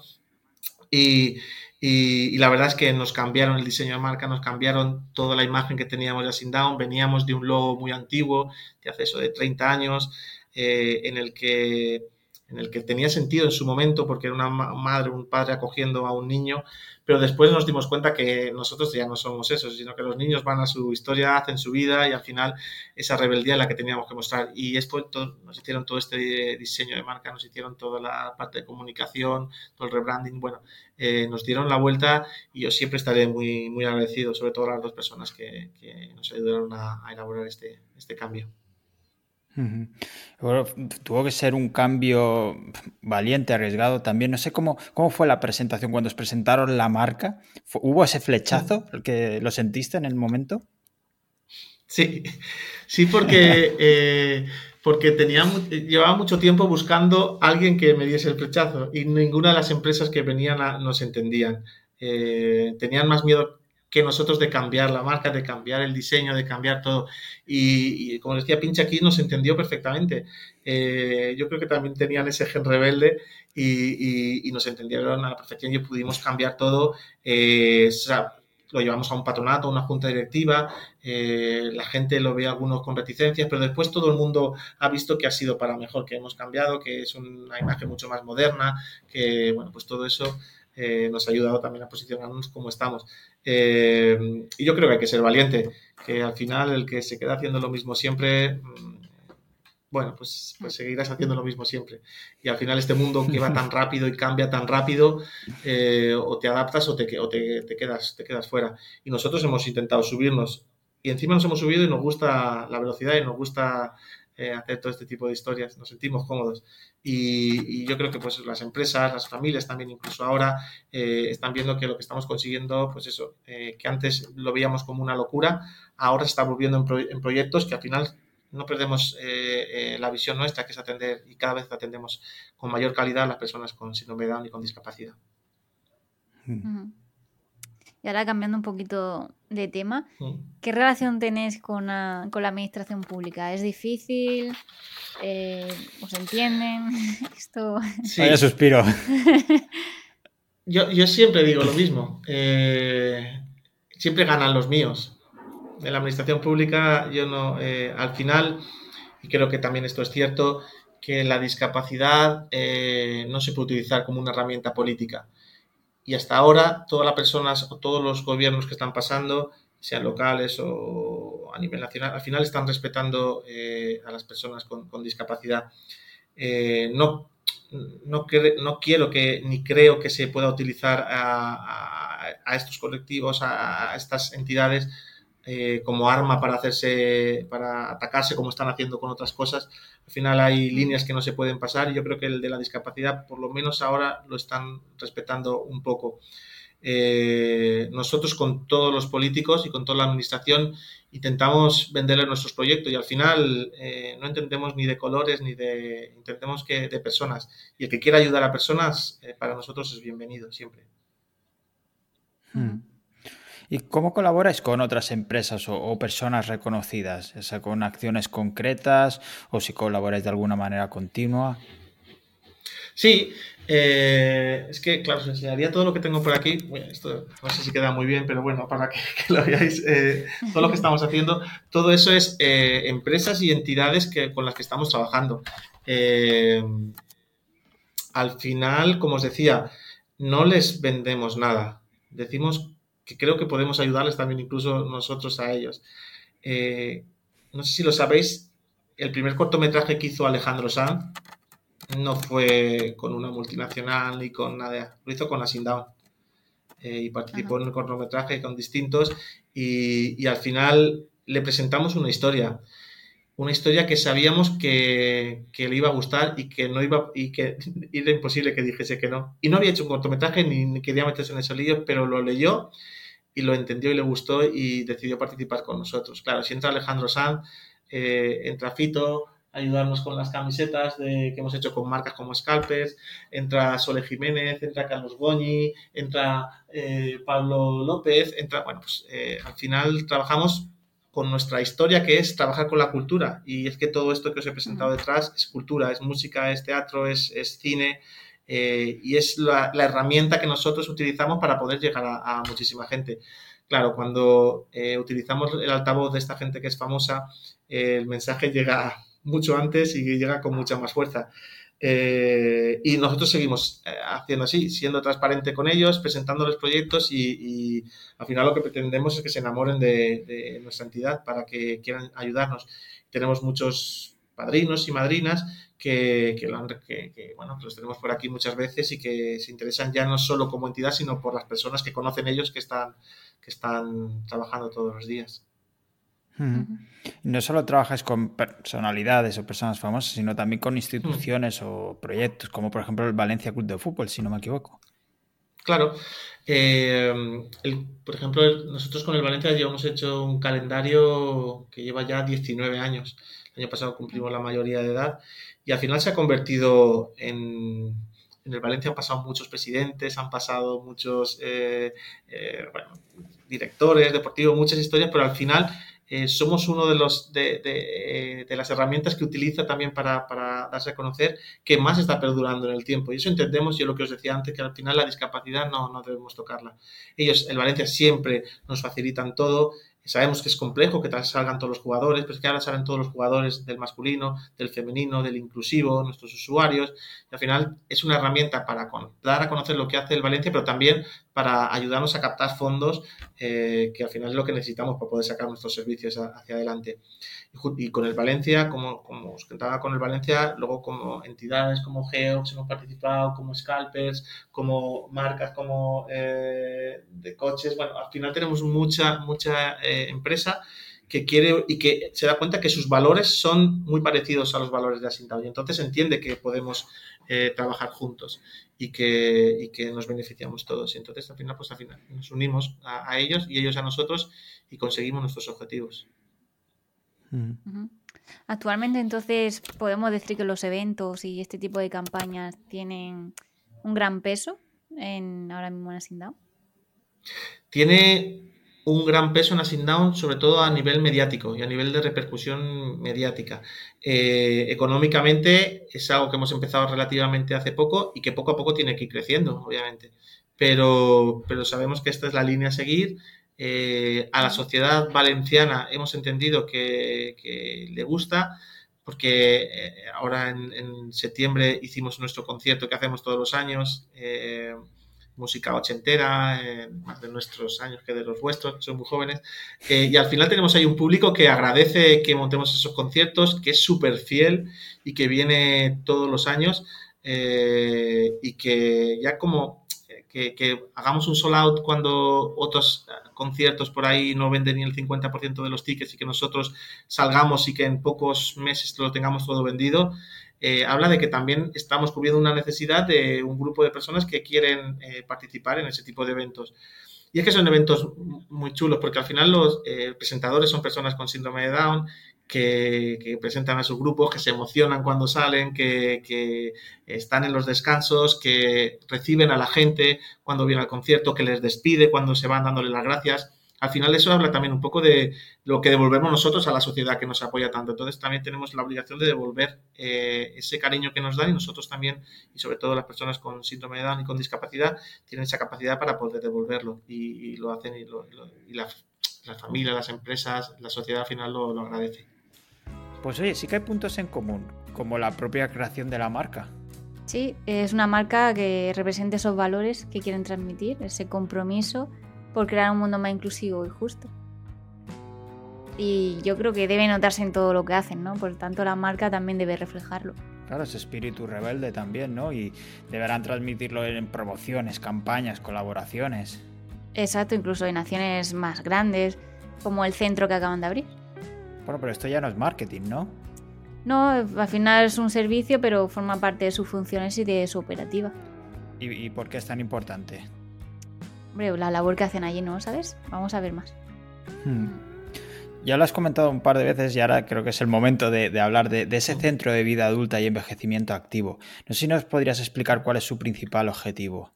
Speaker 3: Y, y, la verdad es que nos cambiaron el diseño de marca, nos cambiaron toda la imagen que teníamos de Down. Veníamos de un logo muy antiguo, de hace eso de 30 años, eh, en, el que, en el que tenía sentido en su momento porque era una madre, un padre acogiendo a un niño, pero después nos dimos cuenta que nosotros ya no somos eso, sino que los niños van a su historia, hacen su vida y al final esa rebeldía es la que teníamos que mostrar. Y esto nos hicieron todo este diseño de marca, nos hicieron toda la parte de comunicación, todo el rebranding, bueno, eh, nos dieron la vuelta y yo siempre estaré muy, muy agradecido, sobre todo a las dos personas que, nos ayudaron a, a elaborar este, este cambio
Speaker 2: tuvo que ser un cambio valiente, arriesgado también. No sé cómo, cómo fue la presentación cuando os presentaron la marca. ¿Hubo ese flechazo el que lo sentiste en el momento?
Speaker 3: Sí, sí, porque, eh, porque tenía, llevaba mucho tiempo buscando a alguien que me diese el flechazo y ninguna de las empresas que venían nos entendían. Eh, tenían más miedo que nosotros de cambiar la marca, de cambiar el diseño, de cambiar todo. Y, como decía Pincha aquí, nos entendió perfectamente. Eh, yo creo que también tenían ese gen rebelde y, nos entendieron a la perfección y pudimos cambiar todo. Eh, lo llevamos a un patronato, a una junta directiva, eh, la gente lo ve algunos con reticencias, pero después todo el mundo ha visto que ha sido para mejor, que hemos cambiado, que es una imagen mucho más moderna, que bueno, pues todo eso nos ha ayudado también a posicionarnos como estamos. Eh, y yo creo que hay que ser valiente, que al final el que se queda haciendo lo mismo siempre, mm, bueno, pues, pues seguirás haciendo lo mismo siempre. Y al final este mundo que va tan rápido y cambia tan rápido, eh, o te adaptas o, te, te, quedas, te quedas fuera. Y nosotros hemos intentado subirnos y encima nos hemos subido y nos gusta la velocidad y nos gusta hacer todo este tipo de historias, nos sentimos cómodos. Y, yo creo que pues las empresas, las familias también incluso ahora eh, están viendo que lo que estamos consiguiendo, pues eso, eh, que antes lo veíamos como una locura, ahora se está volviendo en, proyectos que al final no perdemos eh, la visión nuestra, que es atender y cada vez atendemos con mayor calidad a las personas con síndrome de Down y con discapacidad.
Speaker 1: Y ahora cambiando un poquito de tema. ¿qué relación tenéis con la, administración pública? ¿Es difícil? Eh, ¿Os entienden? Esto...
Speaker 2: Sí. Vaya suspiro.
Speaker 3: yo, siempre digo lo mismo. Eh, siempre ganan los míos. En la administración pública, yo no. Eh, al final, y creo que también esto es cierto, que la discapacidad no se puede utilizar como una herramienta política y hasta ahora todas las personas o todos los gobiernos que están pasando, sean locales o a nivel nacional, al final están respetando eh, a las personas con, discapacidad. Eh, no, no, quiero que ni creo que se pueda utilizar a estos colectivos, a, estas entidades eh, como arma para hacerse, para atacarse como están haciendo con otras cosas. Al final hay líneas que no se pueden pasar y yo creo que el de la discapacidad, por lo menos ahora, lo están respetando un poco. Eh, nosotros con todos los políticos y con toda la administración intentamos venderle nuestros proyectos y al final eh, no entendemos ni de colores ni de entendemos que de personas y el que quiera ayudar a personas para nosotros es bienvenido siempre.
Speaker 2: Hmm. ¿Y cómo colaboráis con otras empresas o, personas reconocidas? ¿Es con acciones concretas o si colaboráis de alguna manera continua?
Speaker 3: Sí, eh, es que, claro, os enseñaría todo lo que tengo por aquí. esto no sé si queda muy bien, pero bueno, para que, lo veáis, eh, todo lo que estamos haciendo, todo eso es eh, empresas y entidades que, con las que estamos trabajando. al final, como os decía, no les vendemos nada. Decimos que creo que podemos ayudarles también incluso nosotros a ellos. Eh, no sé si lo sabéis, el primer cortometraje que hizo Alejandro Sanz no fue con una multinacional ni con nada, lo hizo con la Sindown. y participó en el cortometraje con distintos y, al final le presentamos una historia una historia que sabíamos que, le iba a gustar y que no iba y que era imposible que dijese que no. Y no había hecho un cortometraje ni, quería meterse en ese lío, pero lo leyó y lo entendió y le gustó y decidió participar con nosotros. Claro, si entra Alejandro Sanz, eh, entra Fito, ayudarnos con las camisetas de, que hemos hecho con marcas como Scalpers, entra Sole Jiménez, entra Carlos Goñi, entra eh, Pablo López, entra, bueno, pues eh, al final trabajamos con nuestra historia, que es trabajar con la cultura. Y es que todo esto que os he presentado detrás es cultura, es música, es teatro, es, cine, eh, y es la, herramienta que nosotros utilizamos para poder llegar a, muchísima gente. Claro, cuando eh, utilizamos el altavoz de esta gente que es famosa, el mensaje llega mucho antes y llega con mucha más fuerza. Eh, y nosotros seguimos eh, haciendo así, siendo transparente con ellos, presentándoles proyectos y, al final lo que pretendemos es que se enamoren de, nuestra entidad para que quieran ayudarnos. Tenemos muchos padrinos y madrinas que, que, bueno, los tenemos por aquí muchas veces y que se interesan ya no solo como entidad, sino por las personas que conocen ellos que están, que están trabajando todos los días.
Speaker 2: No solo trabajas con personalidades o personas famosas, sino también con instituciones o proyectos, como por ejemplo el Valencia Club de Fútbol, si no me equivoco.
Speaker 3: Claro. Eh, por ejemplo, nosotros con el Valencia llevamos hecho un calendario que lleva ya 19 años. Año pasado cumplimos la mayoría de edad y al final se ha convertido en, en el Valencia han pasado muchos presidentes, han pasado muchos eh, eh, directores deportivos, muchas historias, pero al final eh, somos uno de, los, de, las herramientas que utiliza también para, darse a conocer que más está perdurando en el tiempo. Y eso entendemos, yo lo que os decía antes, que al final la discapacidad no, no debemos tocarla. Ellos, el Valencia, siempre nos facilitan todo. Sabemos que es complejo que salgan todos los jugadores, pero es que ahora salen todos los jugadores del masculino, del femenino, del inclusivo, nuestros usuarios. Y al final es una herramienta para dar a conocer lo que hace el Valencia, pero también para ayudarnos a captar fondos, eh, que al final es lo que necesitamos para poder sacar nuestros servicios hacia adelante. Y, con el Valencia, como, como os contaba con el Valencia, luego como entidades como Geox hemos participado, como Scalpers, como marcas como eh, de coches, bueno, al final tenemos mucha, mucha eh, empresa que quiere y que se da cuenta que sus valores son muy parecidos a los valores de Asintao y entonces entiende que podemos eh, trabajar juntos y que, que, nos beneficiamos todos. Y entonces al final, pues al final nos unimos a, ellos y ellos a nosotros y conseguimos nuestros objetivos.
Speaker 1: Actualmente entonces podemos decir que los eventos y este tipo de campañas tienen un gran peso en ahora mismo en Asindao.
Speaker 3: Tiene un gran peso en Down, sobre todo a nivel mediático y a nivel de repercusión mediática. Eh, económicamente es algo que hemos empezado relativamente hace poco y que poco a poco tiene que ir creciendo, obviamente. Pero, pero sabemos que esta es la línea a seguir. Eh, a la sociedad valenciana hemos entendido que, le gusta porque eh, ahora en, septiembre hicimos nuestro concierto que hacemos todos los años música ochentera, eh, más de nuestros años que de los vuestros, son muy jóvenes. Eh, y al final tenemos ahí un público que agradece que montemos esos conciertos, que es súper fiel y que viene todos los años eh, y que ya como que, hagamos un sold out cuando otros conciertos por ahí no venden ni el 50% de los tickets y que nosotros salgamos y que en pocos meses lo tengamos todo vendido, eh, habla de que también estamos cubriendo una necesidad de un grupo de personas que quieren eh, participar en ese tipo de eventos. Y es que son eventos muy chulos, porque al final los eh, presentadores son personas con síndrome de Down, que, presentan a sus grupos, que se emocionan cuando salen, que, que, están en los descansos, que reciben a la gente cuando viene al concierto, que les despide cuando se van dándole las gracias al final eso habla también un poco de lo que devolvemos nosotros a la sociedad que nos apoya tanto. Entonces también tenemos la obligación de devolver eh, ese cariño que nos dan y nosotros también, y sobre todo las personas con síndrome de Down y con discapacidad, tienen esa capacidad para poder devolverlo y, lo hacen y, la, las familias, las empresas, la sociedad al final lo, lo agradece.
Speaker 2: Pues oye, sí que hay puntos en común, como la propia creación de la marca.
Speaker 1: Sí, es una marca que representa esos valores que quieren transmitir, ese compromiso por crear un mundo más inclusivo y justo. Y yo creo que debe notarse en todo lo que hacen, ¿no? Por tanto, la marca también debe reflejarlo.
Speaker 2: Claro, ese espíritu rebelde también, ¿no? Y deberán transmitirlo en promociones, campañas, colaboraciones.
Speaker 1: Exacto, incluso en naciones más grandes, como el centro que acaban de abrir.
Speaker 2: Bueno, pero esto ya no es marketing, ¿no?
Speaker 1: No, al final es un servicio, pero forma parte de sus funciones y de su operativa.
Speaker 2: ¿Y, por qué es tan importante?
Speaker 1: Hombre, la labor que hacen allí, ¿no? ¿Sabes? Vamos a ver más.
Speaker 2: Hmm. Ya lo has comentado un par de veces y ahora creo que es el momento de, hablar de, ese centro de vida adulta y envejecimiento activo. No sé si nos podrías explicar cuál es su principal objetivo.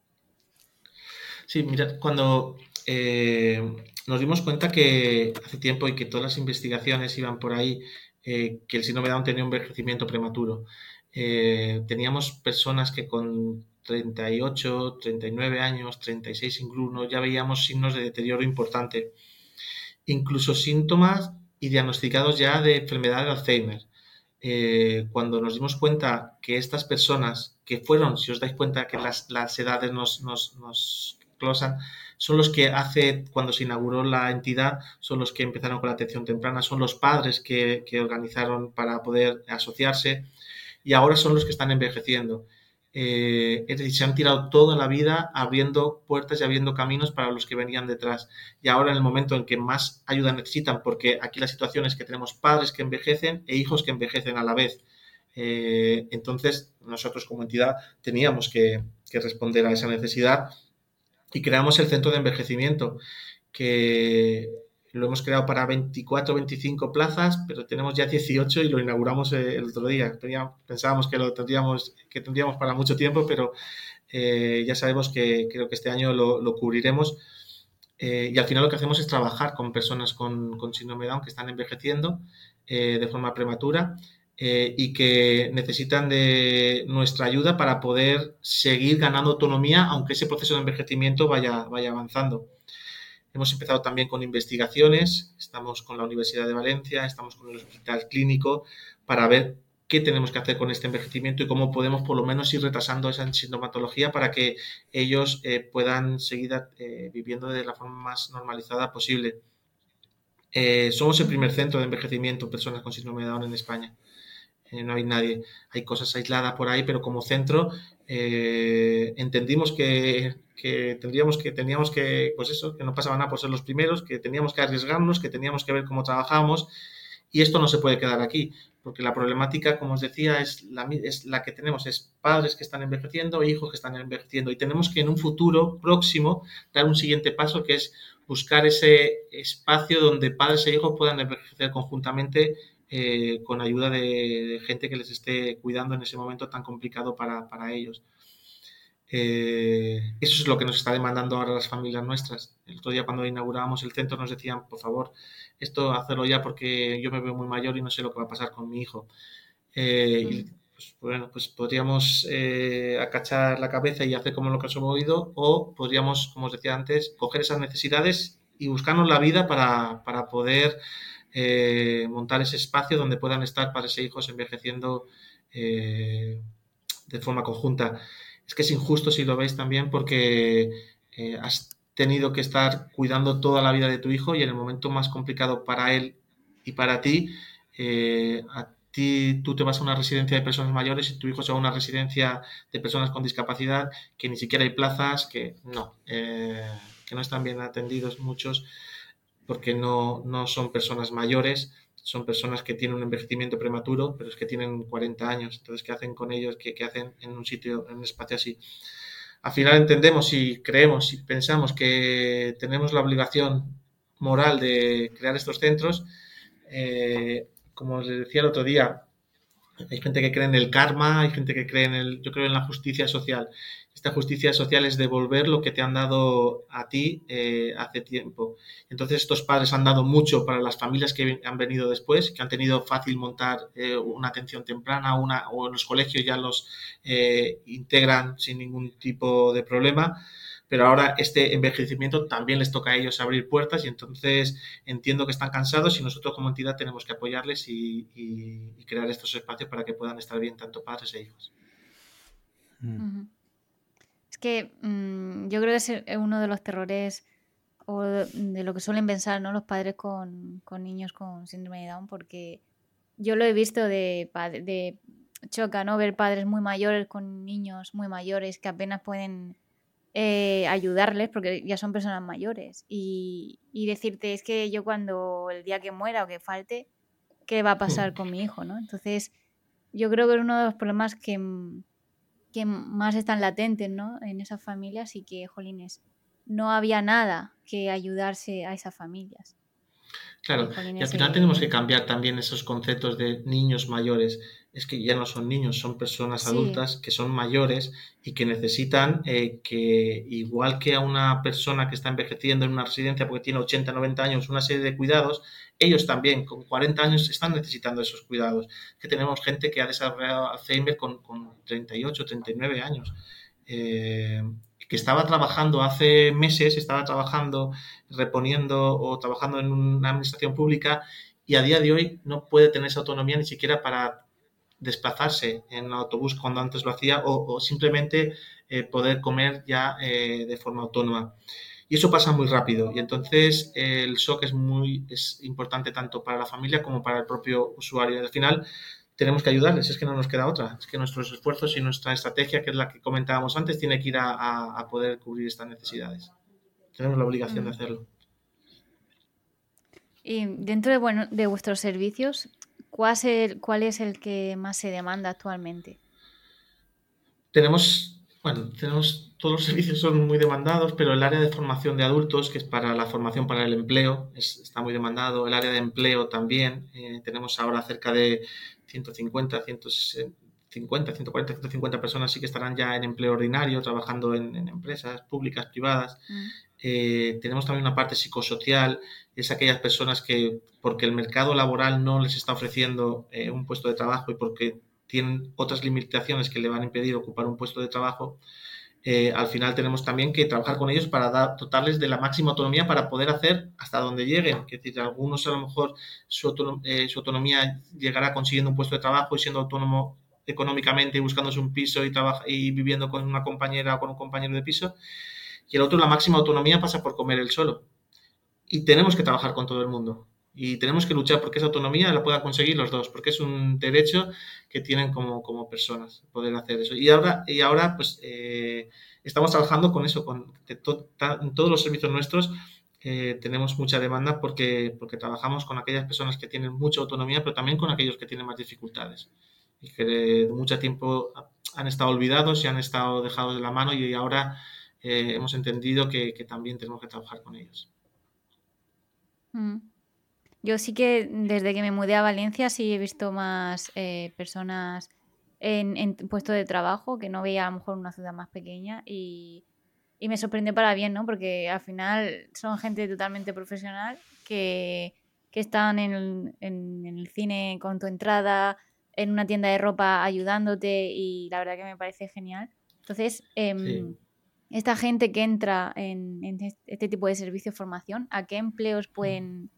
Speaker 3: Sí, mira, cuando eh, nos dimos cuenta que hace tiempo y que todas las investigaciones iban por ahí, eh, que el síndrome de Down tenía un envejecimiento prematuro. Eh, teníamos personas que con 38, 39 años, 36 incluso, ya veíamos signos de deterioro importante. Incluso síntomas y diagnosticados ya de enfermedad de Alzheimer. cuando nos dimos cuenta que estas personas que fueron, si os dais cuenta que las, edades nos, nos, nos closan, son los que hace, cuando se inauguró la entidad, son los que empezaron con la atención temprana, son los padres que, organizaron para poder asociarse y ahora son los que están envejeciendo. Eh, es decir, se han tirado toda la vida abriendo puertas y abriendo caminos para los que venían detrás. Y ahora en el momento en que más ayuda necesitan, porque aquí la situación es que tenemos padres que envejecen e hijos que envejecen a la vez. Eh, entonces, nosotros como entidad teníamos que responder a esa necesidad y creamos el centro de envejecimiento, que lo hemos creado para 24 25 plazas, pero tenemos ya 18 y lo inauguramos eh, el otro día. pensábamos que lo tendríamos, que tendríamos para mucho tiempo, pero eh, ya sabemos que creo que este año lo, cubriremos. Eh, y al final lo que hacemos es trabajar con personas con, con síndrome Down que están envejeciendo de forma prematura y que necesitan de nuestra ayuda para poder seguir ganando autonomía, aunque ese proceso de envejecimiento vaya, vaya avanzando. Hemos empezado también con investigaciones, estamos con la Universidad de Valencia, estamos con el Hospital Clínico para ver qué tenemos que hacer con este envejecimiento y cómo podemos por lo menos ir retrasando esa sintomatología para que ellos eh, puedan seguir eh, viviendo de la forma más normalizada posible. somos el primer centro de envejecimiento en personas con síndrome de Down en España. Eh, no hay nadie, hay cosas aisladas por ahí, pero como centro eh, entendimos que, tendríamos que, teníamos que, pues eso, que no pasaba nada por ser los primeros, que teníamos que arriesgarnos, que teníamos que ver cómo trabajábamos y esto no se puede quedar aquí, porque la problemática, como os decía, es la, es la que tenemos, es padres que están envejeciendo, hijos que están envejeciendo y tenemos que en un futuro próximo dar un siguiente paso que es buscar ese espacio donde padres e hijos puedan envejecer conjuntamente eh, con ayuda de, gente que les esté cuidando en ese momento tan complicado para, ellos. Eh, eso es lo que nos está demandando ahora las familias nuestras. El otro día cuando inaugurábamos el centro nos decían, por favor, esto hacerlo ya porque yo me veo muy mayor y no sé lo que va a pasar con mi hijo. Eh, pues, bueno, pues podríamos acachar la cabeza y hacer como lo que os hemos oído o podríamos, como os decía antes, coger esas necesidades y buscarnos la vida para, para poder eh, montar ese espacio donde puedan estar padres e hijos envejeciendo eh, de forma conjunta. Es que es injusto si lo veis también porque eh, has tenido que estar cuidando toda la vida de tu hijo y en el momento más complicado para él y para ti, a ti tú te vas a una residencia de personas mayores y tu hijo se va a una residencia de personas con discapacidad que ni siquiera hay plazas, que no, que no están bien atendidos muchos porque no, no son personas mayores, son personas que tienen un envejecimiento prematuro, pero es que tienen 40 años. Entonces, ¿qué hacen con ellos? ¿Qué, hacen en un sitio, en un espacio así? Al final entendemos y creemos y pensamos que tenemos la obligación moral de crear estos centros. Eh, como les decía el otro día, hay gente que cree en el karma, hay gente que cree en el, yo creo en la justicia social. Esta justicia social es devolver lo que te han dado a ti eh, hace tiempo. Entonces estos padres han dado mucho para las familias que han venido después, que han tenido fácil montar eh, una atención temprana una, o en los colegios ya los eh, integran sin ningún tipo de problema pero ahora este envejecimiento también les toca a ellos abrir puertas y entonces entiendo que están cansados y nosotros como entidad tenemos que apoyarles y, crear estos espacios para que puedan estar bien tanto padres e hijos.
Speaker 1: Mm. Que mm, yo creo que es uno de los terrores o de lo que suelen pensar ¿no? los padres con, niños con síndrome de Down, porque yo lo he visto de, de choca, ¿no? Ver padres muy mayores con niños muy mayores que apenas pueden eh, ayudarles porque ya son personas mayores y, decirte es que yo cuando el día que muera o que falte, ¿qué va a pasar con mi hijo? ¿no? Entonces, yo creo que es uno de los problemas que, que más están latentes ¿no? en esas familias y que, jolines, no había nada que ayudarse a esas familias.
Speaker 3: Claro, y al final tenemos que cambiar también esos conceptos de niños mayores. Es que ya no son niños, son personas adultas que son mayores y que necesitan eh, que, igual que a una persona que está envejeciendo en una residencia porque tiene 80, 90 años, una serie de cuidados, ellos también con 40 años están necesitando esos cuidados. Que tenemos gente que ha desarrollado Alzheimer con, con 38, 39 años. Eh, que estaba trabajando hace meses, estaba trabajando, reponiendo o trabajando en una administración pública y a día de hoy no puede tener esa autonomía ni siquiera para desplazarse en autobús cuando antes lo hacía o, simplemente eh, poder comer ya eh, de forma autónoma. Y eso pasa muy rápido y entonces el shock es muy es importante tanto para la familia como para el propio usuario. Al final tenemos que ayudarles, es que no nos queda otra, es que nuestros esfuerzos y nuestra estrategia, que es la que comentábamos antes, tiene que ir a, poder cubrir estas necesidades. Tenemos la obligación de mm. hacerlo.
Speaker 1: Y dentro de, bueno, de vuestros servicios, ¿cuál es, el, ¿cuál es el que más se demanda actualmente?
Speaker 3: Tenemos, bueno, tenemos, todos los servicios son muy demandados, pero el área de formación de adultos, que es para la formación para el empleo, está muy demandado. El área de empleo también. Eh, tenemos ahora cerca de 150, 150, 140, 150 personas sí que estarán ya en empleo ordinario, trabajando en, empresas públicas, privadas. Mm. Eh, tenemos también una parte psicosocial, es aquellas personas que, porque el mercado laboral no les está ofreciendo eh, un puesto de trabajo y porque tienen otras limitaciones que le van a impedir ocupar un puesto de trabajo, eh, al final tenemos también que trabajar con ellos para dar, dotarles de la máxima autonomía para poder hacer hasta donde lleguen. Es algunos a lo mejor su, eh, su, autonomía llegará consiguiendo un puesto de trabajo y siendo autónomo económicamente y buscándose un piso y, y viviendo con una compañera o con un compañero de piso. Y el otro, la máxima autonomía pasa por comer él solo. Y tenemos que trabajar con todo el mundo. Y tenemos que luchar porque esa autonomía la puedan conseguir los dos, porque es un derecho que tienen como, como personas poder hacer eso. Y ahora, y ahora pues, eh, estamos trabajando con eso, con en todos los servicios nuestros. Eh, tenemos mucha demanda porque, porque trabajamos con aquellas personas que tienen mucha autonomía, pero también con aquellos que tienen más dificultades y que de mucho tiempo han estado olvidados y han estado dejados de la mano y ahora eh, hemos entendido que, que, también tenemos que trabajar con ellos.
Speaker 1: Mm. Yo sí que desde que me mudé a Valencia sí he visto más eh, personas en, en puesto de trabajo que no veía a lo mejor una ciudad más pequeña y, me sorprende para bien, ¿no? Porque al final son gente totalmente profesional que, están en el, cine con tu entrada, en una tienda de ropa ayudándote y la verdad que me parece genial. Entonces, em, esta gente que entra en, este tipo de servicio de formación, ¿a qué empleos pueden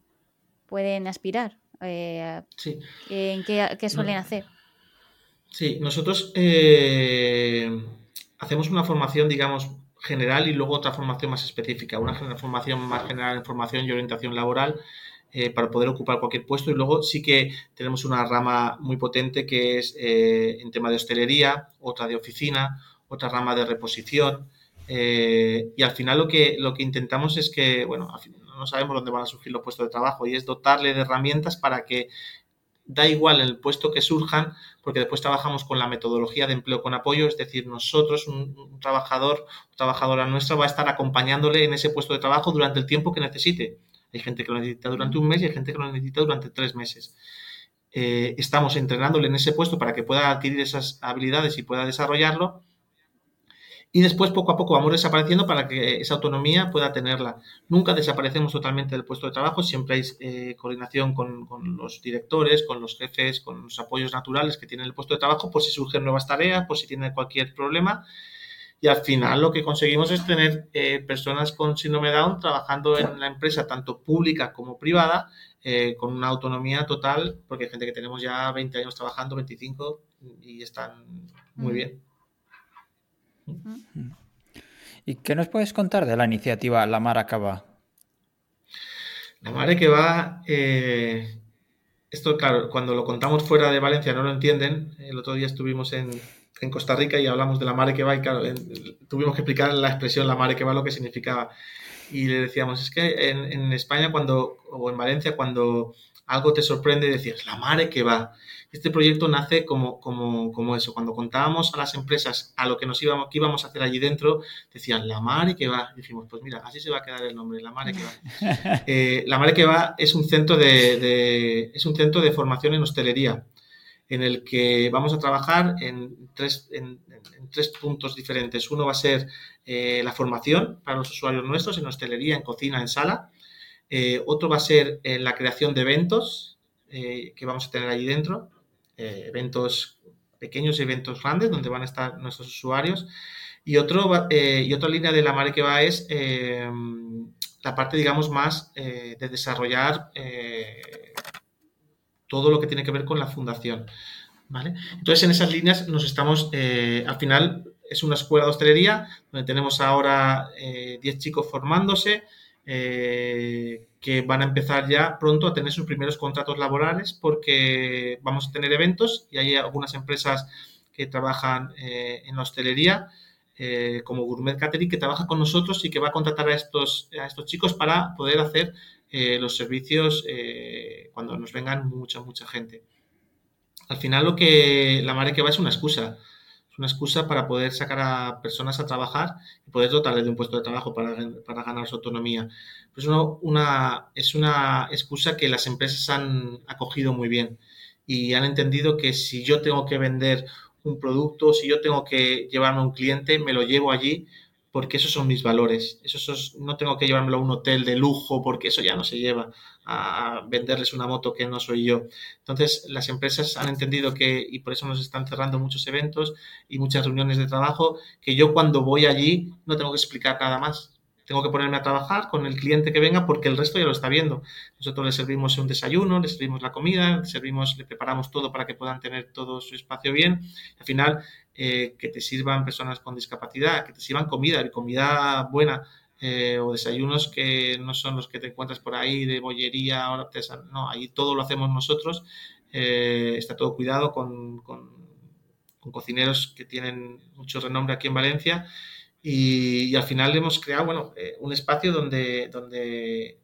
Speaker 1: pueden aspirar? Eh, sí. ¿En qué, suelen hacer?
Speaker 3: Sí, nosotros eh, hacemos una formación, digamos, general y luego otra formación más específica. Una formación más general en formación y orientación laboral eh, para poder ocupar cualquier puesto y luego sí que tenemos una rama muy potente que es en tema de hostelería, otra de oficina, otra rama de reposición. y al final lo que, lo que intentamos es que, bueno, al final, no sabemos dónde van a surgir los puestos de trabajo y es dotarle de herramientas para que da igual el puesto que surjan, porque después trabajamos con la metodología de empleo con apoyo, es decir, nosotros, un, trabajador trabajadora nuestra, va a estar acompañándole en ese puesto de trabajo durante el tiempo que necesite. Hay gente que lo necesita durante un mes y hay gente que lo necesita durante tres meses. Eh, estamos entrenándole en ese puesto para que pueda adquirir esas habilidades y pueda desarrollarlo y después poco a poco vamos desapareciendo para que esa autonomía pueda tenerla. Nunca desaparecemos totalmente del puesto de trabajo, siempre hay eh, coordinación con, los directores, con los jefes, con los apoyos naturales que tiene el puesto de trabajo por si surgen nuevas tareas, por si tiene cualquier problema. Y al final lo que conseguimos es tener eh, personas con síndrome Down trabajando en la empresa, tanto pública como privada, eh, con una autonomía total, porque hay gente que tenemos ya 20 años trabajando, 25, y están muy bien.
Speaker 2: ¿Y qué nos puedes contar de la iniciativa La Mara que va?
Speaker 3: La Mara que va, eh, esto claro, cuando lo contamos fuera de Valencia no lo entienden. El otro día estuvimos en, en Costa Rica y hablamos de la mare que va y claro, tuvimos que explicar la expresión la mare que va lo que significaba. Y le decíamos, es que en, en España cuando, o en Valencia, cuando algo te sorprende, decías, la mare que va. Este proyecto nace como, como, como eso. Cuando contábamos a las empresas a lo que nos íbamos, que íbamos a hacer allí dentro, decían, la mare que va. Y dijimos, pues mira, así se va a quedar el nombre, la mare que va. Eh, la mare que va es un centro de, es un centro de formación en hostelería en el que vamos a trabajar en tres, en, tres puntos diferentes. Uno va a ser eh, la formación para los usuarios nuestros en hostelería, en cocina, en sala. Eh, otro va a ser en la creación de eventos que vamos a tener allí dentro. Eh, eventos pequeños y eventos grandes donde van a estar nuestros usuarios. Y, otro, eh, y otra línea de la Mare que va es eh, la parte, digamos, más de desarrollar todo lo que tiene que ver con la fundación. ¿vale? Entonces, en esas líneas nos estamos, al final, es una escuela de hostelería donde tenemos ahora 10 chicos formándose que van a empezar ya pronto a tener sus primeros contratos laborales porque vamos a tener eventos y hay algunas empresas que trabajan eh, en la hostelería eh, como Gourmet Catering que trabaja con nosotros y que va a contratar a estos, a estos chicos para poder hacer eh, los servicios cuando nos vengan mucha, mucha gente. Al final lo que la madre que va es una excusa una excusa para poder sacar a personas a trabajar y poder dotarles de un puesto de trabajo para, para ganar su autonomía. Pues una, es una excusa que las empresas han acogido muy bien y han entendido que si yo tengo que vender un producto, si yo tengo que llevarme a un cliente, me lo llevo allí porque esos son mis valores. Esos, no tengo que llevármelo a un hotel de lujo porque eso ya no se lleva a venderles una moto que no soy yo. Entonces, las empresas han entendido que, y por eso nos están cerrando muchos eventos y muchas reuniones de trabajo, que yo cuando voy allí no tengo que explicar nada más. Tengo que ponerme a trabajar con el cliente que venga porque el resto ya lo está viendo. Nosotros le servimos un desayuno, le servimos la comida, servimos, le preparamos todo para que puedan tener todo su espacio bien. Al final, eh, que te sirvan personas con discapacidad, que te sirvan comida, comida buena, eh, o desayunos que no son los que te encuentras por ahí de bollería, no, ahí todo lo hacemos nosotros, eh, está todo cuidado con, con, cocineros que tienen mucho renombre aquí en Valencia y, al final hemos creado, bueno, un espacio donde, donde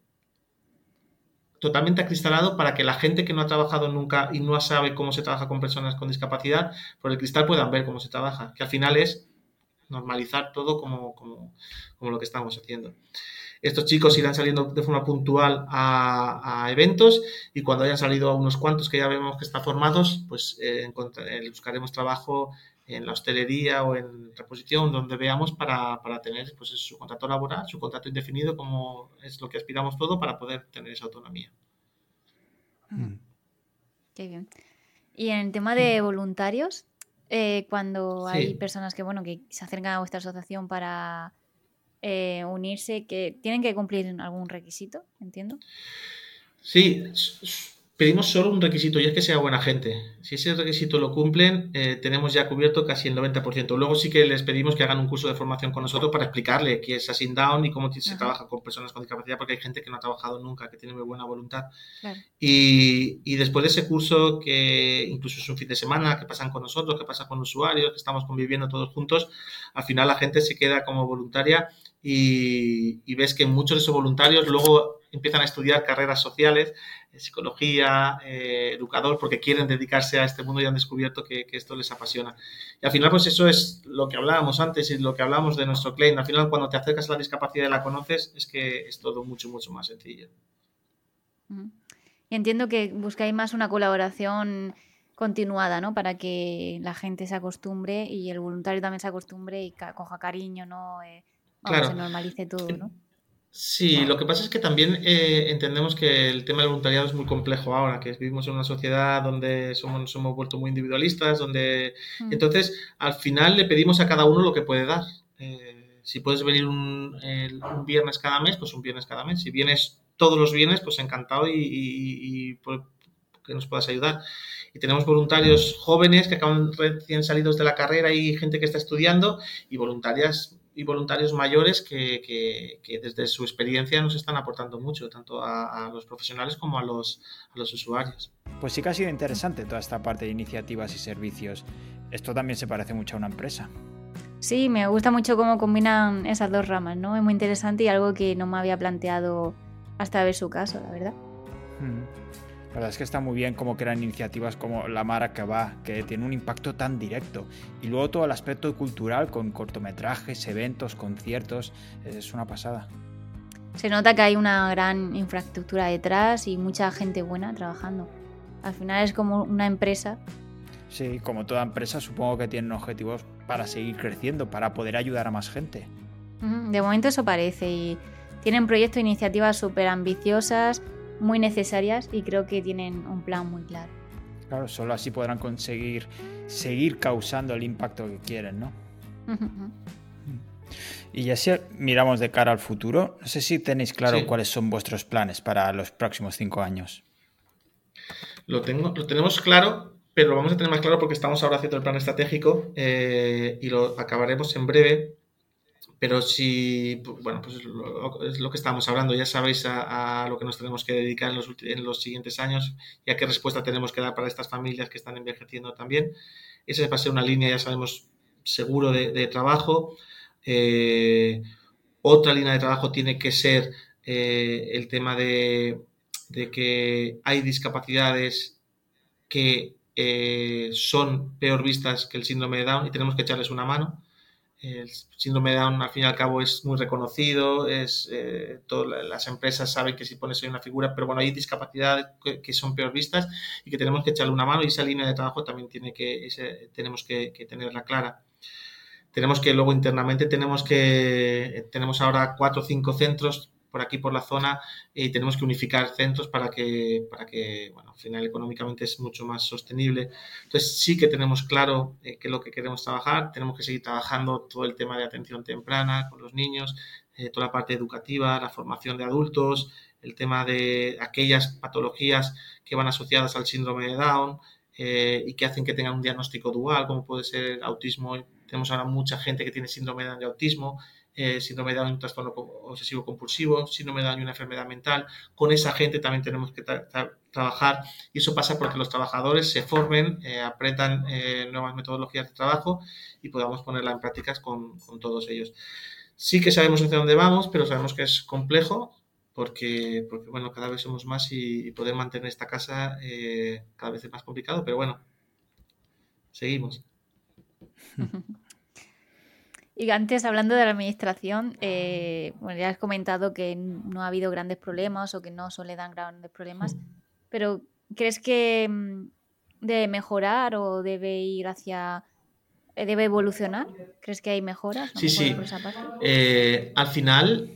Speaker 3: totalmente acristalado para que la gente que no ha trabajado nunca y no sabe cómo se trabaja con personas con discapacidad, por el cristal puedan ver cómo se trabaja, que al final es normalizar todo como, como, lo que estamos haciendo. Estos chicos irán saliendo de forma puntual a, eventos y cuando hayan salido a unos cuantos que ya vemos que están formados, pues eh, eh, buscaremos trabajo en la hostelería o en reposición, donde veamos para, tener pues, su contrato laboral, su contrato indefinido, como es lo que aspiramos todo para poder tener esa autonomía.
Speaker 1: Mm. Qué bien. Y en el tema de voluntarios, eh, cuando hay personas que, bueno, que se acercan a vuestra asociación para eh, unirse, que tienen que cumplir algún requisito, entiendo.
Speaker 3: Sí, pedimos solo un requisito y es que sea buena gente. Si ese requisito lo cumplen, eh, tenemos ya cubierto casi el 90%. Luego sí que les pedimos que hagan un curso de formación con nosotros para explicarle qué es Asing Down y cómo se trabaja con personas con discapacidad, porque hay gente que no ha trabajado nunca, que tiene muy buena voluntad. Y, y, después de ese curso, que incluso es un fin de semana, que pasan con nosotros, que pasa con usuarios, que estamos conviviendo todos juntos, al final la gente se queda como voluntaria y, y ves que muchos de esos voluntarios luego empiezan a estudiar carreras sociales, psicología, eh, educador, porque quieren dedicarse a este mundo y han descubierto que, esto les apasiona. Y al final, pues eso es lo que hablábamos antes y lo que hablábamos de nuestro claim. Al final, cuando te acercas a la discapacidad y la conoces, es que es todo mucho, mucho más sencillo.
Speaker 1: Y entiendo que buscáis más una colaboración continuada, ¿no? Para que la gente se acostumbre y el voluntario también se acostumbre y coja cariño, ¿no? Eh, se normalice todo, ¿no?
Speaker 3: Sí, lo que pasa es que también eh, entendemos que el tema del voluntariado es muy complejo ahora, que vivimos en una sociedad donde somos, hemos vuelto muy individualistas, donde mm. entonces al final le pedimos a cada uno lo que puede dar. Eh, si puedes venir un, viernes cada mes, pues un viernes cada mes. Si vienes todos los viernes, pues encantado y, que nos puedas ayudar. Y tenemos voluntarios jóvenes que acaban recién salidos de la carrera y gente que está estudiando y voluntarias y voluntarios mayores que, desde su experiencia nos están aportando mucho, tanto a, los profesionales como a los, a los, usuarios.
Speaker 2: Pues sí que ha sido interesante toda esta parte de iniciativas y servicios. esto también se parece mucho a una empresa.
Speaker 1: Sí, me gusta mucho cómo combinan esas dos ramas, ¿no? Es muy interesante y algo que no me había planteado hasta ver su caso, la verdad.
Speaker 2: Hmm. La verdad es que está muy bien cómo crean iniciativas como La Mara que va, que tiene un impacto tan directo. Y luego todo el aspecto cultural con cortometrajes, eventos, conciertos, es una pasada.
Speaker 1: Se nota que hay una gran infraestructura detrás y mucha gente buena trabajando. Al final es como una empresa.
Speaker 2: Sí, como toda empresa supongo que tienen objetivos para seguir creciendo, para poder ayudar a más gente.
Speaker 1: De momento eso parece y tienen proyectos e iniciativas súper ambiciosas, muy necesarias y creo que tienen un plan muy claro.
Speaker 2: Claro, solo así podrán conseguir seguir causando el impacto que quieren, ¿no? Y ya si miramos de cara al futuro, no sé si tenéis claro cuáles son vuestros planes para los próximos cinco años.
Speaker 3: Lo, tengo, lo tenemos claro, pero lo vamos a tener más claro porque estamos ahora haciendo el plan estratégico eh, y lo acabaremos en breve. Pero si, bueno, pues es lo, que estamos hablando, ya sabéis a, lo que nos tenemos que dedicar en los, en los siguientes años y a qué respuesta tenemos que dar para estas familias que están envejeciendo también. Esa va a ser una línea, ya sabemos, seguro de, trabajo. Eh, otra línea de trabajo tiene que ser eh, el tema de, de, que hay discapacidades que eh, son peor vistas que el síndrome de Down y tenemos que echarles una mano. El síndrome de Down, al fin y al cabo, es muy reconocido, es, eh, todas las empresas saben que si pones ahí una figura, pero bueno, hay discapacidades que, son peor vistas y que tenemos que echarle una mano y esa línea de trabajo también tiene que, tenemos que, que, tenerla clara. Tenemos que luego internamente, tenemos que, tenemos ahora cuatro o cinco centros por aquí, por la zona, y tenemos que unificar centros para que, para que, bueno, al final económicamente es mucho más sostenible. Entonces sí que tenemos claro eh, qué es lo que queremos trabajar, tenemos que seguir trabajando todo el tema de atención temprana con los niños, eh, toda la parte educativa, la formación de adultos, el tema de aquellas patologías que van asociadas al síndrome de Down, eh, y que hacen que tengan un diagnóstico dual, como puede ser autismo. Tenemos ahora mucha gente que tiene síndrome de autismo eh, síndrome de Down, un trastorno obsesivo compulsivo, síndrome de Down, una enfermedad mental. Con esa gente también tenemos que trabajar y eso pasa porque los trabajadores se formen, eh, apretan eh, nuevas metodologías de trabajo y podamos ponerla en prácticas con, todos ellos. Sí que sabemos hacia dónde vamos, pero sabemos que es complejo porque, porque bueno, cada vez somos más y, poder mantener esta casa cada vez es más complicado, pero bueno, seguimos.
Speaker 1: Y antes, hablando de la administración, eh, bueno, ya has comentado que no ha habido grandes problemas o que no suele dar grandes problemas, pero ¿crees que mm, debe mejorar o debe ir hacia... Eh, debe evolucionar? ¿Crees que hay mejoras?
Speaker 3: Sí, sí. Eh, al final,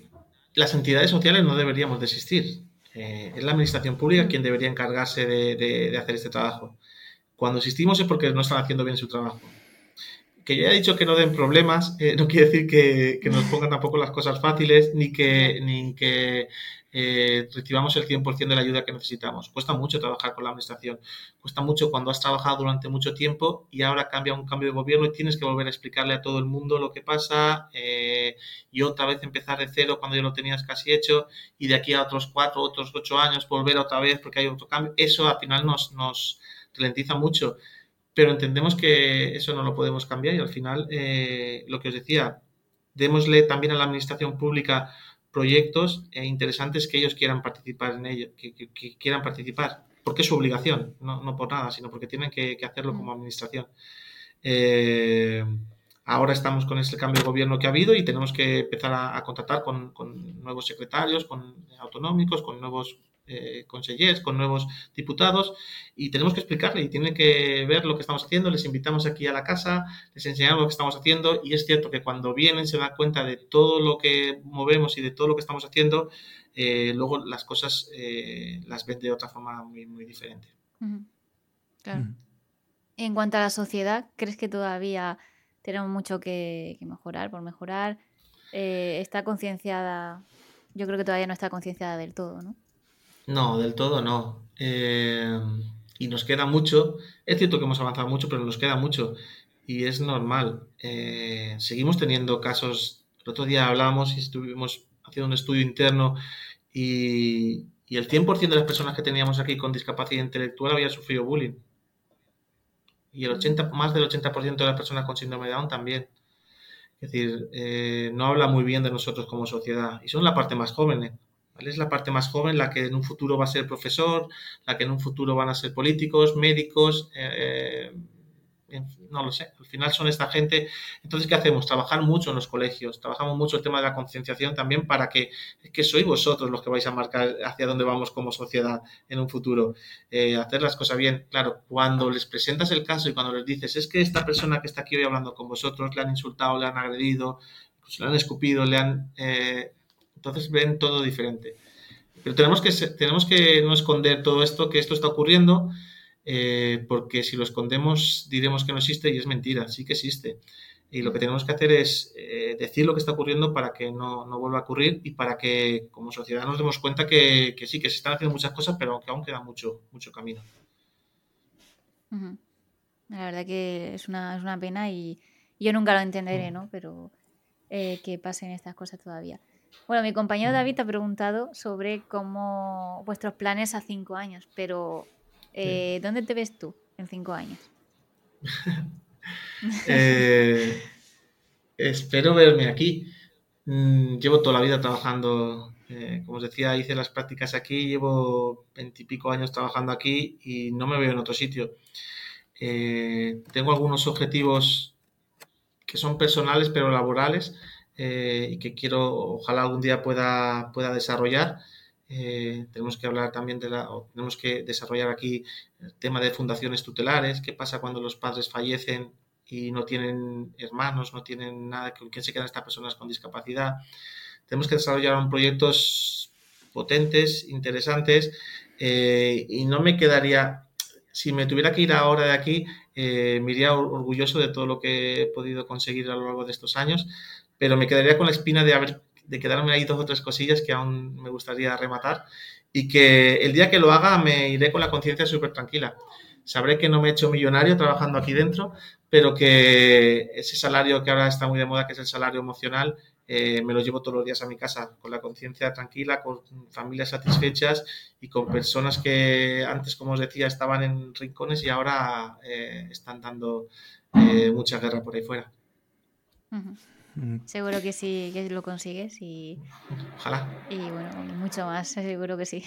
Speaker 3: las entidades sociales no deberíamos de existir. es la administración pública quien debería encargarse de, de hacer este trabajo. Cuando existimos es porque no están haciendo bien su trabajo que yo haya dicho que no den problemas, eh, no quiere decir que, nos pongan tampoco las cosas fáciles, ni que, ni que eh, recibamos el 100% de la ayuda que necesitamos. Cuesta mucho trabajar con la administración, cuesta mucho cuando has trabajado durante mucho tiempo y ahora cambia un cambio de gobierno y tienes que volver a explicarle a todo el mundo lo que pasa eh, y otra vez empezar de cero cuando ya lo tenías casi hecho y de aquí a otros cuatro, otros ocho años volver otra vez porque hay otro cambio. Eso al final nos, nos ralentiza mucho pero entendemos que eso no lo podemos cambiar y al final, eh, lo que os decía, démosle también a la administración pública proyectos eh, interesantes que ellos quieran participar en ello, que, quieran participar, porque es su obligación, no, por nada, sino porque tienen que, hacerlo como administración. Eh, ahora estamos con este cambio de gobierno que ha habido y tenemos que empezar a, contratar con, con, nuevos secretarios, con autonómicos, con nuevos eh, consellers, con nuevos diputados y tenemos que explicarle y tienen que ver lo que estamos haciendo. Les invitamos aquí a la casa, les enseñamos lo que estamos haciendo y es cierto que cuando vienen se dan cuenta de todo lo que movemos y de todo lo que estamos haciendo, eh, luego las cosas eh, las ven de otra forma muy, muy diferente.
Speaker 1: Claro. En cuanto a la sociedad, ¿crees que todavía tenemos mucho que, mejorar por mejorar? Eh, está concienciada, yo creo que todavía no está concienciada del todo, ¿no?
Speaker 3: No, del todo no. Eh, y nos queda mucho. Es cierto que hemos avanzado mucho, pero nos queda mucho. Y es normal. Eh, seguimos teniendo casos. El otro día hablamos y estuvimos haciendo un estudio interno y, y el 100% de las personas que teníamos aquí con discapacidad intelectual había sufrido bullying. Y el 80, más del 80% de las personas con síndrome de Down también. Es decir, eh, no habla muy bien de nosotros como sociedad. Y son la parte más joven. ¿Eh? Es la parte más joven la que en un futuro va a ser profesor, la que en un futuro van a ser políticos, médicos, eh, no lo sé, al final son esta gente. Entonces, ¿qué hacemos? Trabajar mucho en los colegios, trabajamos mucho el tema de la concienciación también para que, que sois vosotros los que vais a marcar hacia dónde vamos como sociedad en un futuro. Eh, hacer las cosas bien. Claro, cuando les presentas el caso y cuando les dices, es que esta persona que está aquí hoy hablando con vosotros le han insultado, le han agredido, pues le han escupido, le han... Eh, entonces ven todo diferente. Pero tenemos que, tenemos que no esconder todo esto, que esto está ocurriendo eh, porque si lo escondemos diremos que no existe y es mentira, sí que existe. Y lo que tenemos que hacer es eh, decir lo que está ocurriendo para que no, vuelva a ocurrir y para que como sociedad nos demos cuenta que, sí, que se están haciendo muchas cosas, pero que aún queda mucho, mucho camino.
Speaker 1: La verdad que es una, es una pena y yo nunca lo entenderé, ¿no? Pero eh, que pasen estas cosas todavía. Bueno, mi compañero David te ha preguntado sobre cómo vuestros planes a cinco años, pero eh, ¿Dónde te ves tú en cinco años?
Speaker 3: Eh, espero verme aquí. Mm, llevo toda la vida trabajando, eh, como os decía, hice las prácticas aquí, llevo veintipico años trabajando aquí y no me veo en otro sitio. tengo algunos objetivos que son personales pero laborales y que quiero, ojalá algún día pueda, pueda desarrollar. Eh, tenemos que hablar también de la, tenemos que desarrollar aquí el tema de fundaciones tutelares, qué pasa cuando los padres fallecen y no tienen hermanos, no tienen nada con quién se quedan estas personas con discapacidad. Tenemos que desarrollar proyectos potentes, interesantes, eh, y no me quedaría, si me tuviera que ir ahora de aquí, eh, me iría orgulloso de todo lo que he podido conseguir a lo largo de estos años, pero me quedaría con la espina de haber de quedarme ahí dos o tres cosillas que aún me gustaría rematar y que el día que lo haga me iré con la conciencia súper tranquila. Sabré que no me he hecho millonario trabajando aquí dentro, pero que ese salario que ahora está muy de moda, que es el salario emocional, eh, me lo llevo todos los días a mi casa, con la conciencia tranquila, con familias satisfechas y con personas que antes, como os decía, estaban en rincones y ahora eh, están dando eh, mucha guerra por ahí fuera.
Speaker 1: Mm. Seguro que sí, que lo consigues y.
Speaker 3: Ojalá.
Speaker 1: Y bueno, mucho más, seguro que sí.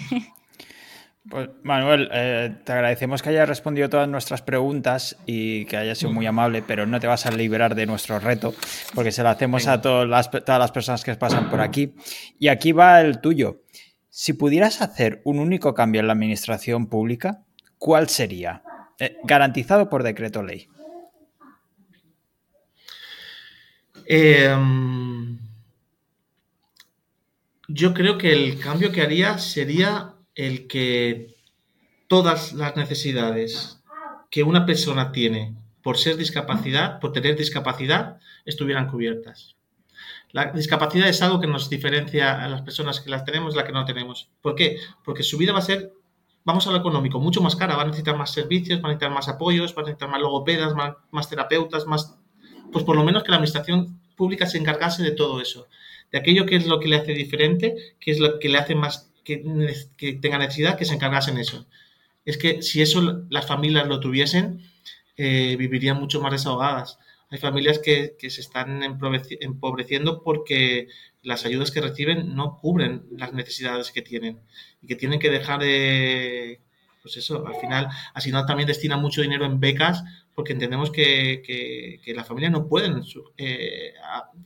Speaker 2: Pues Manuel, eh, te agradecemos que hayas respondido todas nuestras preguntas y que hayas sido muy amable, pero no te vas a liberar de nuestro reto, porque se lo hacemos a todas las, todas las personas que pasan por aquí. Y aquí va el tuyo. Si pudieras hacer un único cambio en la administración pública, ¿cuál sería? Eh, garantizado por decreto ley.
Speaker 3: Em, yo creo que el cambio que haría sería el que todas las necesidades que una persona tiene por ser discapacidad, por tener discapacidad, estuvieran cubiertas. La discapacidad es algo que nos diferencia a las personas que las tenemos y las que no tenemos. ¿Por qué? Porque su vida va a ser, vamos a lo económico, mucho más cara, va a necesitar más servicios, va a necesitar más apoyos, va a necesitar más logopedas, más, más terapeutas, más... Pues por lo menos que la administración pública se encargase de todo eso, de aquello que es lo que le hace diferente, que es lo que le hace más que, tenga necesidad, que se encargase en eso. Es que si eso las familias lo tuviesen, eh, vivirían mucho más desahogadas. Hay familias que, que, se están empobreciendo porque las ayudas que reciben no cubren las necesidades que tienen y que tienen que dejar de, pues eso, al final, Asignar también destina mucho dinero en becas porque entendemos que, que, las familias no pueden eh,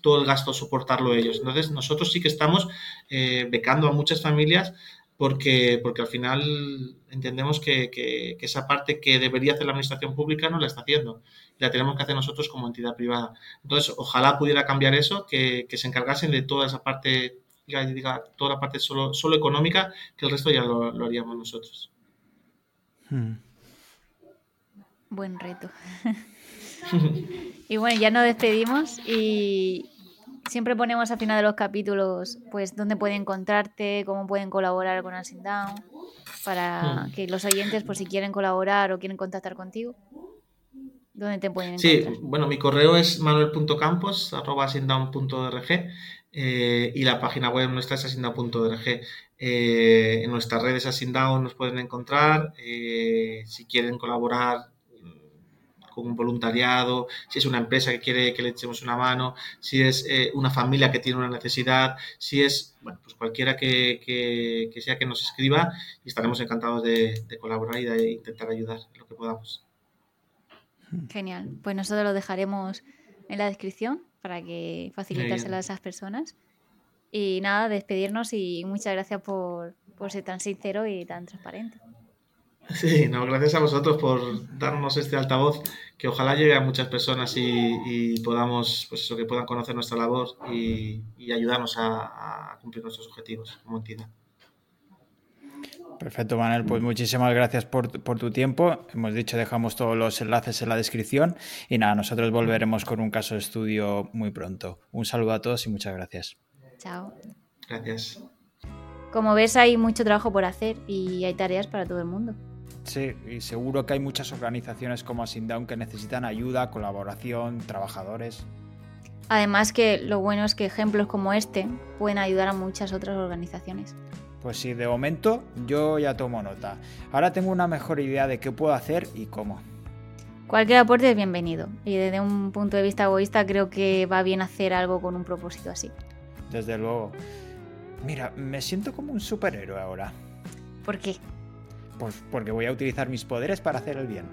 Speaker 3: todo el gasto soportarlo ellos. Entonces, nosotros sí que estamos eh, becando a muchas familias porque, porque al final entendemos que, esa parte que debería hacer la administración pública no la está haciendo. La tenemos que hacer nosotros como entidad privada. Entonces, ojalá pudiera cambiar eso, que, se encargasen de toda esa parte, diga, toda la parte solo, solo económica, que el resto ya lo, lo haríamos nosotros. Hmm.
Speaker 1: Buen reto. y bueno, ya nos despedimos y siempre ponemos al final de los capítulos pues dónde pueden encontrarte, cómo pueden colaborar con Asing Down, para hmm. que los oyentes, pues si quieren colaborar o quieren contactar contigo, ¿dónde te pueden
Speaker 3: encontrar? Sí, bueno, mi correo es manuel.campos.org eh, y la página web nuestra es asindown.org. Eh, en nuestras redes Asindown nos pueden encontrar. Eh, si quieren colaborar con un voluntariado, si es una empresa que quiere que le echemos una mano, si es eh, una familia que tiene una necesidad, si es, bueno, pues cualquiera que, sea que nos escriba y estaremos encantados de, colaborar y de intentar ayudar lo que podamos.
Speaker 1: Genial. Pues nosotros lo dejaremos en la descripción para que facilitárselo a esas personas. Y nada, despedirnos y muchas gracias por, por ser tan sincero y tan transparente.
Speaker 3: Sí, no, gracias a vosotros por darnos este altavoz que ojalá llegue a muchas personas y, podamos, pues eso, que puedan conocer nuestra labor y, ayudarnos a, cumplir nuestros objetivos como entidad.
Speaker 2: Perfecto, Manuel. Pues muchísimas gracias por, por, tu tiempo. Hemos dicho, dejamos todos los enlaces en la descripción. Y nada, nosotros volveremos con un caso de estudio muy pronto. Un saludo a todos y muchas gracias.
Speaker 1: Chao.
Speaker 3: Gracias.
Speaker 1: Como ves, hay mucho trabajo por hacer y hay tareas para todo el mundo.
Speaker 2: Sí, y seguro que hay muchas organizaciones como Asindown que necesitan ayuda, colaboración, trabajadores.
Speaker 1: Además que lo bueno es que ejemplos como este pueden ayudar a muchas otras organizaciones.
Speaker 2: Pues sí, de momento yo ya tomo nota. Ahora tengo una mejor idea de qué puedo hacer y cómo.
Speaker 1: Cualquier aporte es bienvenido y desde un punto de vista egoísta creo que va bien hacer algo con un propósito así.
Speaker 2: Desde luego. Mira, me siento como un superhéroe ahora.
Speaker 1: ¿Por qué?
Speaker 2: Pues porque voy a utilizar mis poderes para hacer el bien.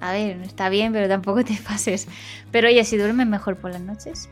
Speaker 1: A ver, está bien, pero tampoco te pases. Pero oye, si duermes mejor por las noches.